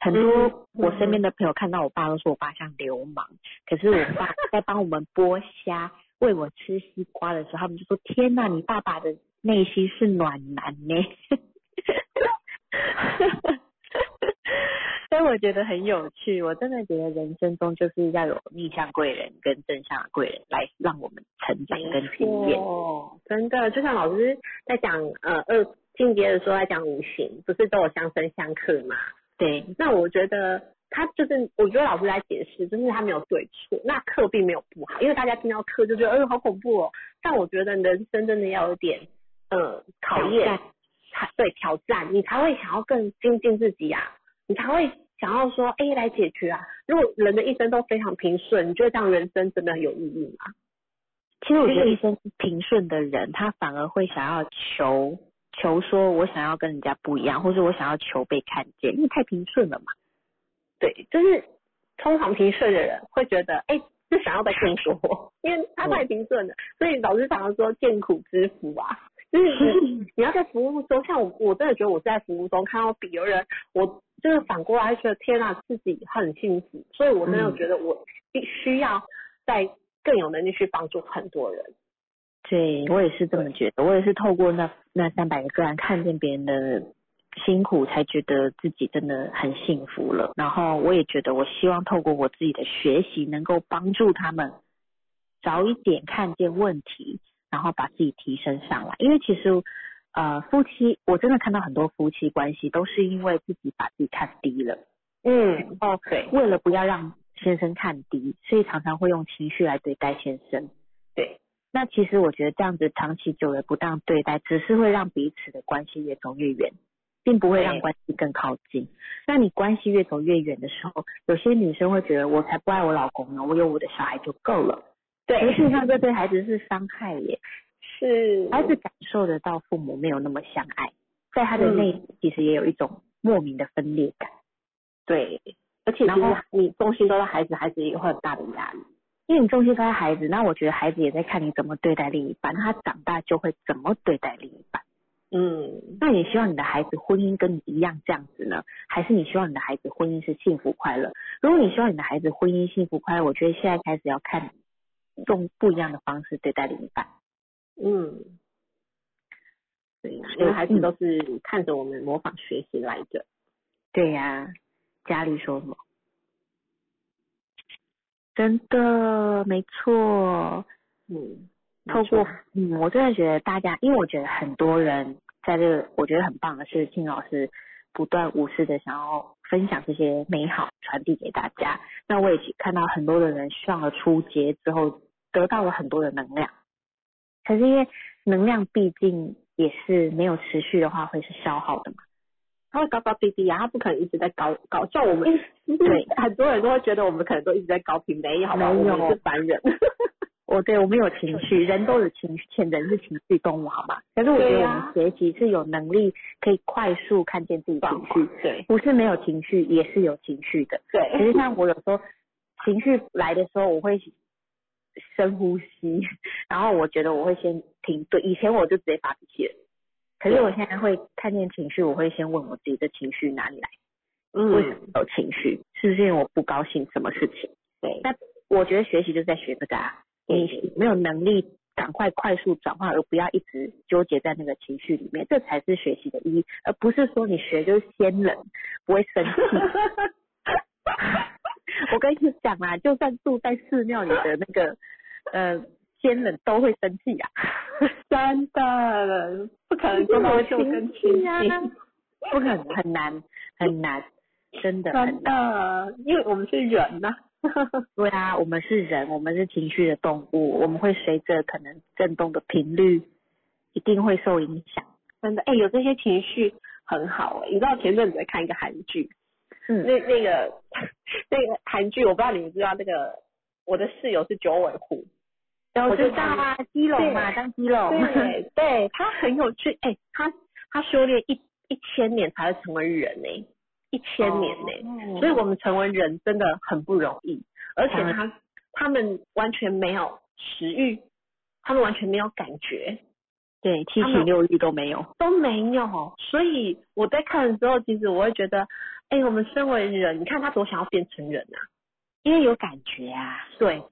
很嗯多我身边的朋友看到我爸都说我爸像流氓，可是我爸在帮我们剥虾、喂我吃西瓜的时候，他们就说：“天呐，你爸爸的内心是暖男呢。”所以我觉得很有趣，我真的觉得人生中就是要有逆向贵人跟正向的贵人来让我们成长跟体验。哦，真的，就像老师在讲呃二进阶的时候在讲五行，不是都有相生相克吗？对，那我觉得他就是，我觉得老师在解释，就是他没有对错，那课并没有不好，因为大家听到课就觉得，哎呦好恐怖哦。但我觉得人生真的要有点呃考验，才对挑战，你才会想要更精进自己啊，你才会想要说，哎来解决啊。如果人的一生都非常平顺，你觉得这样人生真的有意义吗？其实我觉得一生平顺的人，他反而会想要求求说，我想要跟人家不一样，或者我想要求被看见，因为太平顺了嘛。对，就是通常平顺的人会觉得，哎、就想要被更多，(laughs) 因为他太平顺了，所以老师常常说见苦知福啊，就就是你你要在服务中，像我我真的觉得我在服务中看到别人，我就是反过来觉得天啊，自己很幸福，所以我真的觉得我必须要在更有能力去帮助很多人。对我也是这么觉得，我也是透过那那三百个个案看见别人的辛苦，才觉得自己真的很幸福了。然后我也觉得，我希望透过我自己的学习，能够帮助他们早一点看见问题，然后把自己提升上来。因为其实呃夫妻，我真的看到很多夫妻关系都是因为自己把自己看低了，嗯，哦，对为了不要让先生看低，所以常常会用情绪来对待先生。对，那其实我觉得这样子长期久了不当对待，只是会让彼此的关系越走越远，并不会让关系更靠近。那你关系越走越远的时候，有些女生会觉得我才不爱我老公呢，我有我的小孩就够了。可是事实上这对孩子是伤害耶，(laughs) 是孩子感受得到父母没有那么相爱，在他的内心其实也有一种莫名的分裂感。对，而且其然后实你重心都在孩子，孩子也会很大的压力。因为你重心都在孩子，那我觉得孩子也在看你怎么对待另一半，他长大就会怎么对待另一半。嗯，那你希望你的孩子婚姻跟你一样这样子呢，还是你希望你的孩子婚姻是幸福快乐？如果你希望你的孩子婚姻幸福快乐，我觉得现在开始要看用不一样的方式对待另一半。嗯，对呀、因为孩子都是看着我们模仿学习来的。对呀、家里说什么？真的没错。嗯，透过嗯，我真的觉得大家，因为我觉得很多人在这个，我觉得很棒的是，庆老师不断无私的想要分享这些美好，传递给大家。那我也看到很多的人上了初阶之后，得到了很多的能量。可是因为能量毕竟也是没有持续的话，会是消耗的嘛。他会高高低低啊，它不可能一直在高高。像我们，对，很多人都会觉得我们可能都一直在高频，没有？没有我们是凡人。(laughs) 我对我们有情绪，人都有情绪，人是情绪动物，好吗？可是我觉得我们学习是有能力可以快速看见自己情绪，对不是没有情绪，也是有情绪的。对其对，实像我有时候情绪来的时候，我会深呼吸，然后我觉得我会先停顿。以前我就直接发脾气了，可是我现在会看见情绪，我会先问我自己的情绪哪里来，为什么嗯，有情绪？是不是因为我不高兴什么事情？对，那我觉得学习就是在学这个啊，你没有能力赶快快速转化，而不要一直纠结在那个情绪里面，这才是学习的意义，而不是说你学就是先冷，不会生气。(laughs) 我跟你讲啊，就算住在寺庙里的那个呃仙人都会生气啊，(laughs) 真的不可能做到就跟亲啊，不可能很难很难，真的真的，因为我们是人呐、(laughs) 对啊，我们是人，我们是情绪的动物，我们会随着可能震动的频率，一定会受影响。真的，哎、有这些情绪很好哎、你知道前阵子在看一个韩剧，嗯，那那个那个韩剧，我不知道你们知道那个我的室友是九尾狐，我知道啊，基隆嘛，当基隆。(laughs) 对对，他很有趣，哎、他他修炼一一千年才会成为人呢、一千年呢、哦所以我们成为人真的很不容易，而且他他们完全没有食欲，他们完全没有感觉，对，七情六欲都没有。都没有，所以我在看的时候，其实我会觉得，哎、我们身为人，你看他多想要变成人啊，因为有感觉啊，对，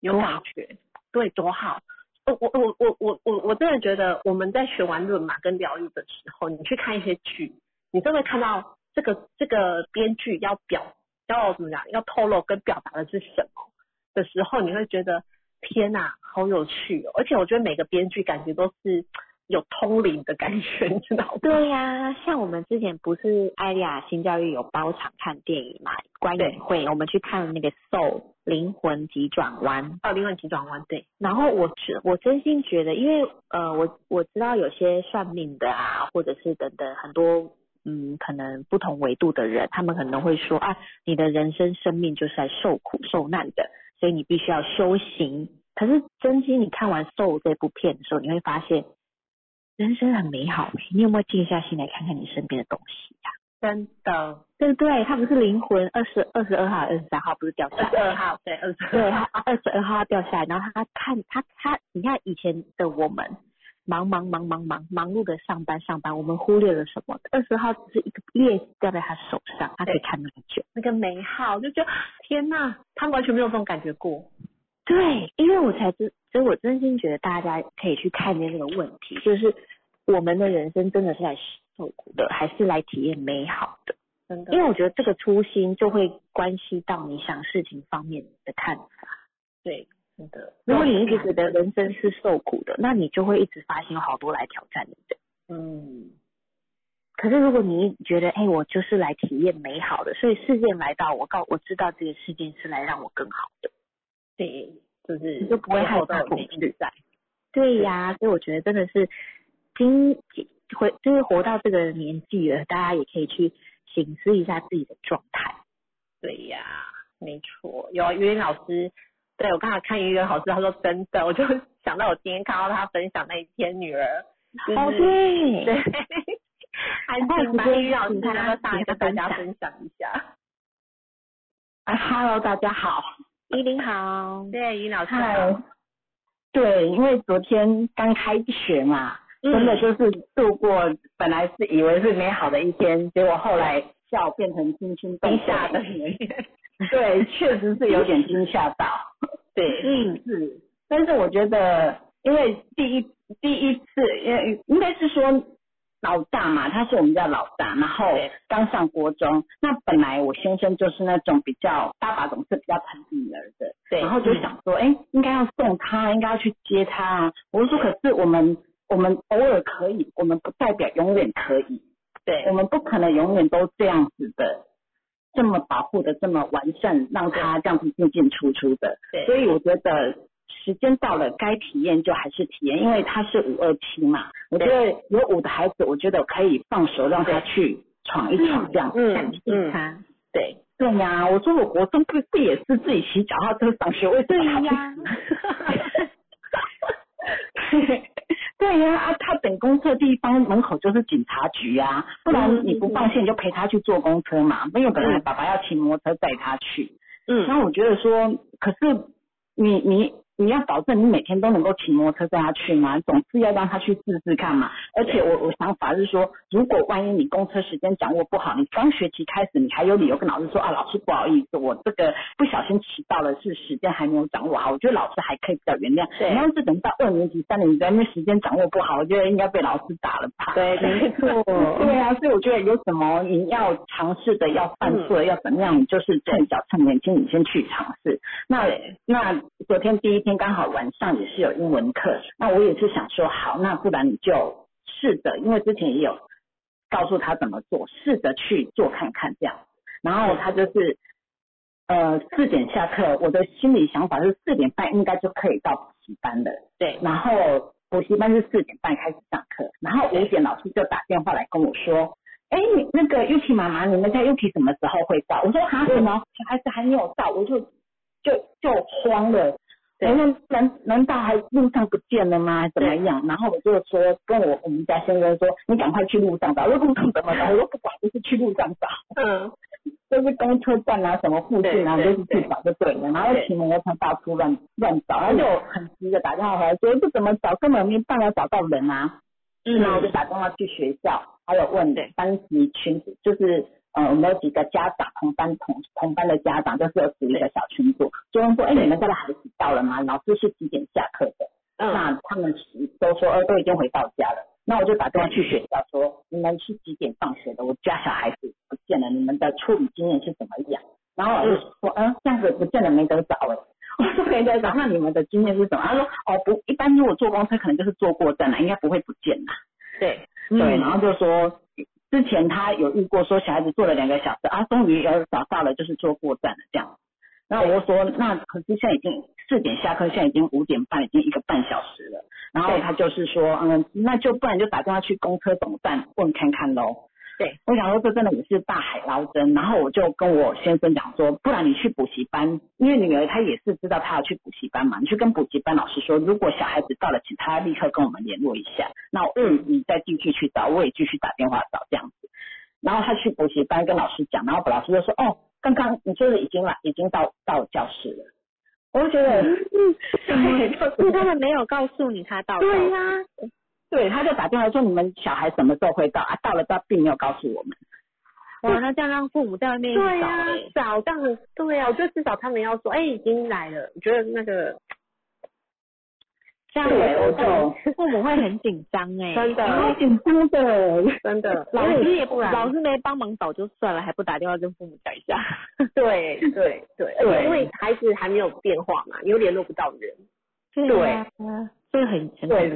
有感觉，对，多好。我我我我我我我真的觉得我们在学完论嘛跟疗愈的时候，你去看一些剧，你真的看到这个这个编剧要表要怎么讲，要透露跟表达的是什么的时候，你会觉得天呐，好有趣哦！而且我觉得每个编剧感觉都是有通灵的感觉，(laughs) 你知道吗？对呀、像我们之前不是艾丽亚新教育有包场看电影嘛，观对影会，我们去看了那个《Soul 灵魂急转弯》。哦，灵魂急转弯，对，然后我觉我真心觉得，因为呃，我我知道有些算命的啊，或者是等等很多嗯，可能不同维度的人，他们可能会说啊，你的人生生命就是在受苦受难的，所以你必须要修行。可是真心，你看完《Soul》这部片的时候，你会发现人生很美好、欸。你有没有静下心来看看你身边的东西呀、真的，对不对？它不是灵魂二十二十二号、二十三号不是掉下来二十二号，对，二十对，他二十二号掉下来，然后他看他他，你看以前的我们忙忙忙忙忙忙碌的上班上班，我们忽略了什么？二十号只是一个列掉在他手上，他可以看那么久。那个美好，就觉得天呐，他完全没有这种感觉过。对，因为我才知，所以我真心觉得大家可以去看见这个问题，就是我们的人生真的是来受苦的，还是来体验美好的？真的，因为我觉得这个初心就会关系到你想事情方面的看法。对，真的。如果你一直觉得人生是受苦的，那你就会一直发现有好多来挑战你的。嗯，可是如果你觉得，哎，我就是来体验美好的，所以事件来到，我告我知道这个事件是来让我更好的，对，就是你就不会害怕恐恐惧在。对呀，所以我觉得真的是今回就是活到这个年纪了，大家也可以去醒思一下自己的状态。对呀，没错。有语言老师，对我刚才看一个老师，他说真的，我就想到我今天看到他分享那一天女儿，就是、哦，对对，(laughs) 还请把语言老师能不能上来跟大家分享一下？啊，Hello，大家好。依林好，对，语言老师好。嗨。对，因为昨天刚开学嘛，嗯真的就是度过本来是以为是美好的一天，结果后来笑变成惊心动魄的一天。对，确实是有点惊吓到。对，嗯，是。但是我觉得，因为第一第一次，因为应该是说老大嘛，他是我们家老大，然后对刚上国中。那本来我先生就是那种比较爸爸总是比较疼女儿的，对然后就想说，哎、应该要送他，应该要去接他啊。我就说，可是我们我们偶尔可以，我们不代表永远可以，对我们不可能永远都这样子的。这么保护的这么完善，让他这样子进进出出的，对。所以我觉得时间到了，该体验就还是体验，因为他是五二七嘛，我觉得有五的孩子，我觉得可以放手让他去闯一闯这样子。嗯嗯，他对，对呀、我说我国中不不也是自己骑脚踏车上学，为什么他不呀，(laughs) (laughs) 对呀啊，他等公车地方门口就是警察局啊，不然你不放心你就陪他去坐公车嘛，因为本来爸爸要骑摩托车载他去，嗯。然后我觉得说，可是你你你要保证你每天都能够骑摩托车带他去吗？总是要让他去试试看嘛。而且我我想法是说，如果万一你公车时间掌握不好，你刚学期开始你还有理由跟老师说啊，老师不好意思，我这个不小心骑到了，是时间还没有掌握好。我觉得老师还可以比较原谅。对你要是等到二年级、三年级，那边时间掌握不好，我觉得应该被老师打了吧。对，没错，对啊，所以我觉得有什么你要尝试的、要犯错的、要怎么样，你就是趁小趁年轻，你先去尝试。那那昨天第一天刚好晚上也是有英文课，那我也是想说，好，那不然你就试着，因为之前也有告诉他怎么做，试着去做看看这样。然后他就是呃四点下课，我的心里想法是四点半应该就可以到补习班了。对，然后补习班是四点半开始上课，然后五点老师就打电话来跟我说，哎，你那个 Yuki 妈妈，你们家 Yuki 什么时候会到？我说哈什么？小孩子还没有到，我就就就慌了。我说难难道还路上不见了吗？怎么样？然后我就说跟我我们家先生说，你赶快去路上找。我说路上怎么找？我说不管，就是去路上找。嗯，就是公车站啊，什么附近啊，对就是去找就对了。然后骑摩托车到处乱乱找，然后就很急的打电话回来说，不怎么找，根本没办法找到人啊。嗯然后我就打电话去学校，还有问对班级群，就是呃我们有几个家长同班同同班的家长，就是有组一个小群组，就问说，哎，你们家的孩子到了吗？老师是几点下课的？嗯，那他们都说呃都已经回到家了。那我就打电话去学校说，你们是几点放学的？我家小孩子不见了，你们的处理经验是怎么样？然后老师说，嗯，这样子不见了没得找哎、(laughs) 我说没得找，那你们的经验是什么？他说，哦不，一般如果坐公车可能就是坐过站了，应该不会不见啦。对，对，然后就说之前他有遇过说小孩子坐了两个小时啊，终于要找到了，就是坐过站了这样。然后我就说，那可是现在已经四点下课，现在已经五点半，已经一个半小时了。然后他就是说，嗯，那就不然就打电话去公车总站问看看喽。对，我想说这真的也是大海捞针。然后我就跟我先生讲说，不然你去补习班，因为女儿她也是知道她要去补习班嘛，你去跟补习班老师说，如果小孩子到了，请他立刻跟我们联络一下。那嗯，你再继续去找，我也继续打电话找这样子。然后他去补习班跟老师讲，然后老师就说，哦，刚刚你就是已经来，已经到到教室了。我就觉得，嗯，(laughs) 是他们没有告诉你他到对呀、对，他就打电话说你们小孩什么时候会到啊？到了，他并没有告诉我们。哇，那这样让父母在外面找找这样子，对啊，我觉得至少他们要说，哎、已经来了。我觉得那个这样对我就父母会很紧张哎，真的。很紧张的，真的，(laughs) 老师也不然。老师没帮忙找就算了，还不打电话跟父母讲一下。(laughs) 对对对，而且因为孩子还没有变化嘛，你又联络不到人。对啊，这很很对，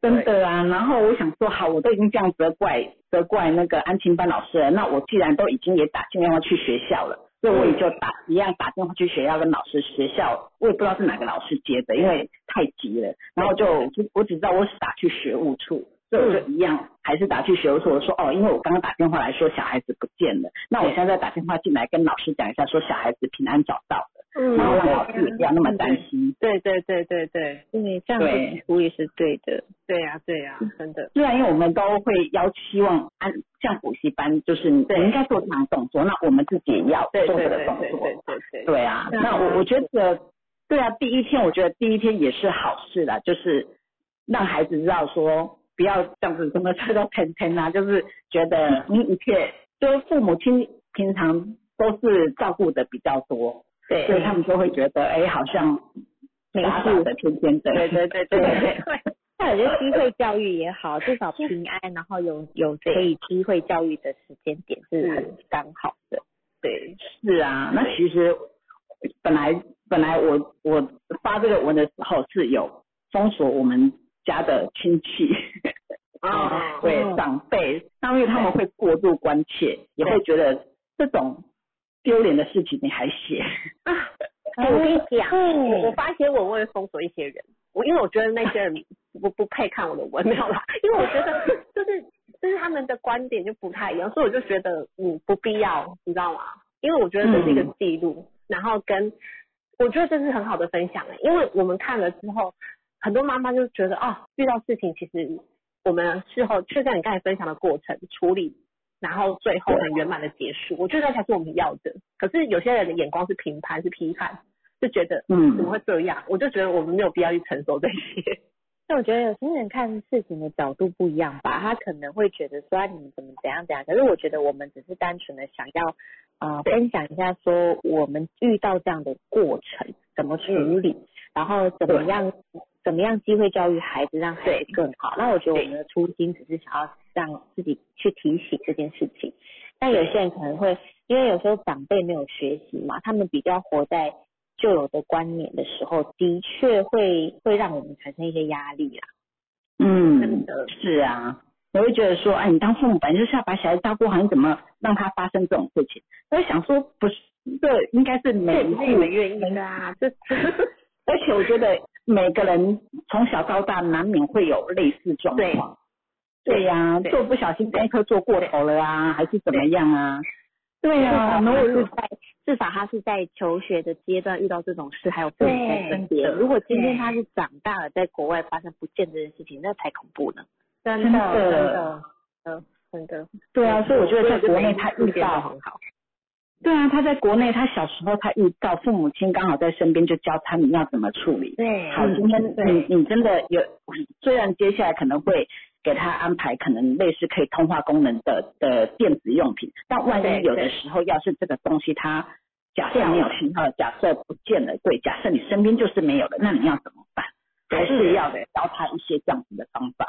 真的啊。然后我想说，好，我都已经这样责怪责怪那个安亲班老师了，那我既然都已经也打电话去学校了，所以我也就打一样打电话去学校跟老师，学校我也不知道是哪个老师接的，因为太急了。然后就我只知道我是打去学务处。所以我就一样，还是打去学务处，我说哦，因为我刚刚打电话来说小孩子不见了，那我现在打电话进来跟老师讲一下，说小孩子平安找到了，嗯然后让老师也不要那么担心。对对对对对对，这样对子处理是对的。对呀对呀，真的。虽然因为我们都会要希望按像补习班，就是你对应该做这样的动作，那我们自己也要对做这个动对对对对作。对对。对啊，对啊那我我觉得，对啊，第一天我觉得第一天也是好事啦，就是让孩子知道说不要这样子什么事都天天啊，就是觉得你一切就是父母亲平常都是照顾的比较多，对。所以他们就会觉得哎好像没傻傻的天天的，对对对对对那我觉得机会教育也好，至少平安，然后有有可以机会教育的时间点是很刚好的。对是啊，那其实本来本来我我发这个文的时候是有封锁我们家的亲戚，啊。(laughs) 对长辈，那因为他们会过度关切，也会觉得这种丢脸的事情你还写，(laughs) 我跟你讲，我我发现我会封锁一些人，我因为我觉得那些人不 (laughs) 不配看我的文，没有啦，因为我觉得就是就是他们的观点就不太一样，所以我就觉得嗯不必要，你知道吗？因为我觉得这是一个记录，然后跟我觉得这是很好的分享诶，因为我们看了之后，很多妈妈就觉得哦，遇到事情其实我们事后就像你刚才分享的过程处理。然后最后很圆满的结束，我觉得那才是我们要的。可是有些人的眼光是评判，是批判，就觉得嗯怎么会这样？我就觉得我们没有必要去承受这些。(laughs) 那我觉得有些人看事情的角度不一样吧，他可能会觉得说啊你们怎么怎样怎样，可是我觉得我们只是单纯的想要呃分享一下说我们遇到这样的过程怎么处理，然后怎么样怎么样机会教育孩子，让孩子更好。那我觉得我们的初心只是想要让自己去提醒这件事情，但有些人可能会因为有时候长辈没有学习嘛，他们比较活在旧有的观念的时候，的确会会让我们产生一些压力啦。嗯真的，是啊。我会觉得说，哎，你当父母本来就是要把小孩照顾好，你怎么让他发生这种事情？我想说，不是，这应该是每一户这也不是你们愿意的啊，这 (laughs) 而且我觉得每个人从小到大难免会有类似状对况。对呀、对做不小心功课做过头了啊，还是怎么样啊？对呀、至少他然后我就是在至少他是在求学的阶段遇到这种事，还有父母在身边。如果今天他是长大了，在国外发生不见这件事情，那才恐怖呢。真真的真的，嗯，真的，对啊，所以我觉得在国内他遇到，很好，对啊，他在国内他小时候他遇到父母亲刚好在身边，就教他你要怎么处理。对好，今天你你真的有，虽然接下来可能会给他安排可能类似可以通话功能的的电子用品，但万一有的时候要是这个东西它假设没有信号，假设不见了，对，假设你身边就是没有了，那你要怎么办？还是要教他一些这样子的方法。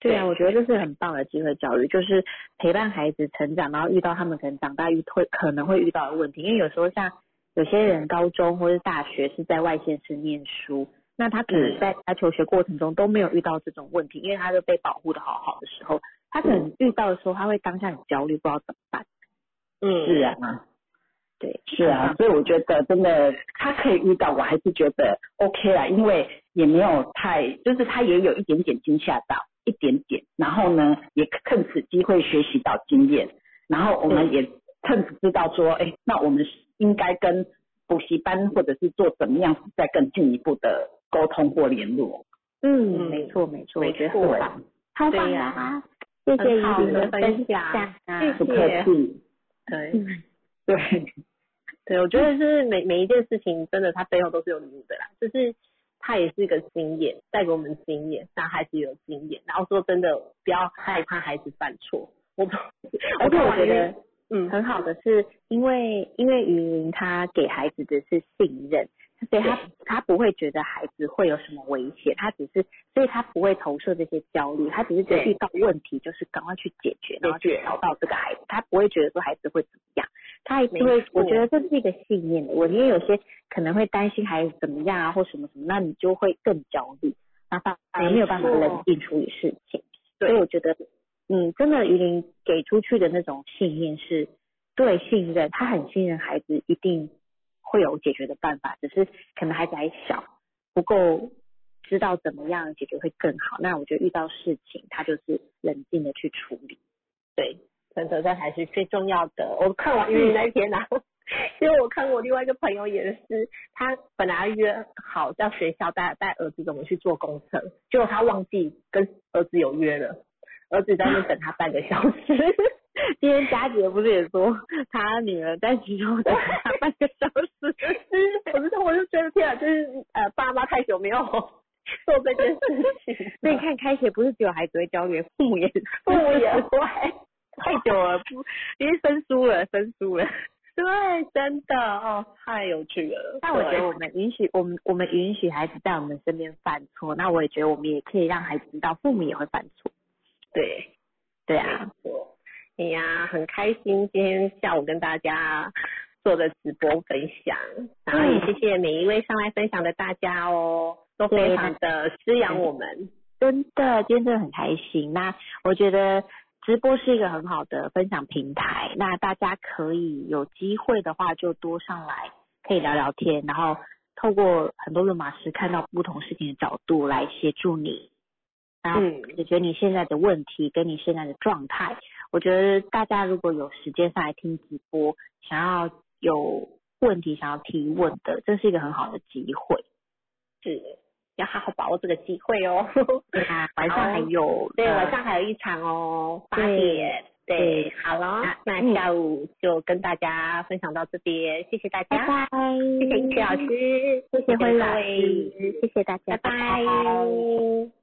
对啊，我觉得这是很棒的机会教育，就是陪伴孩子成长，然后遇到他们可能长大遇会可能会遇到的问题。因为有时候像有些人高中或是大学是在外县市念书，那他可能在他求学过程中都没有遇到这种问题，因为他就被保护的好好的时候，他可能遇到的时候他会当下很焦虑，不知道怎么办。嗯，是啊，对，是啊，所以我觉得真的他可以遇到，我还是觉得 OK 啦，因为也没有太，就是他也有一点点惊吓到，一点点，然后呢，也趁此机会学习到经验，然后我们也趁此知道说，哎，那我们是应该跟补习班或者是做怎么样再更进一步的沟通或联络。嗯，没错没错，我觉得很对棒，超棒啊！谢谢怡很好的分分享享啊，不客气，对嗯对，(laughs) 对，我觉得是每每一件事情真的它背后都是有礼物的啦，就是他也是一个经验，带给我们经验，让孩子有经验。然后说真的，不要害怕孩子犯错。我而且我觉得，嗯，很好的是，因为因为雨林他给孩子的是信任，所以他他不会觉得孩子会有什么危险，他只是，所以他不会投射这些焦虑，他只是觉得遇到问题就是赶快去解决，然后去找到这个孩子，他不会觉得说孩子会怎么样，他一定会，我觉得这是一个信念的。我因为有些可能会担心孩子怎么样啊，或什么什么，那你就会更焦虑，那反而没有办法冷静处理事情。所以我觉得。嗯，真的，于林给出去的那种信念是对信任，他很信任孩子，一定会有解决的办法，只是可能孩子还小，不够知道怎么样解决会更好。那我觉得遇到事情，他就是冷静的去处理。对，真的这才是最重要的。我看完于林那天啊，因为我看我另外一个朋友也是，他本来约好在学校带带儿子怎么去做工程，结果他忘记跟儿子有约了。儿子在那等他半个小时。今天佳姐不是也说她女儿在集中等她 (laughs) 半个小时？我就我就觉得天啊，就是呃爸妈太久没有 (laughs) 做这件事情。那你看开学不是只有孩子会焦虑，父母也父母也会 (laughs) 太久了，不因为生疏了，生疏了。对，真的哦，太有趣了。但我觉得我们允许我们我们允许孩子在我们身边犯错，那我也觉得我们也可以让孩子知道父母也会犯错。对，对啊，哎呀，很开心今天下午跟大家做的直播分享，然后也谢谢每一位上来分享的大家哦，都非常的滋养我们，真的，今天真的很开心。那我觉得直播是一个很好的分享平台，那大家可以有机会的话就多上来，可以聊聊天，然后透过很多论马师看到不同事情的角度来协助你。然后解决你现在的问题跟你现在的状态，我觉得大家如果有时间上来听直播，想要有问题想要提问的，这是一个很好的机会，是要好好把握这个机会哦。对啊，晚上还 (laughs) 有，对，晚上还有一场哦，八点，对，好了，那下午就跟大家分享到这边，谢谢大家，拜拜，谢谢谢老师，谢谢慧老师，谢谢大家，拜拜。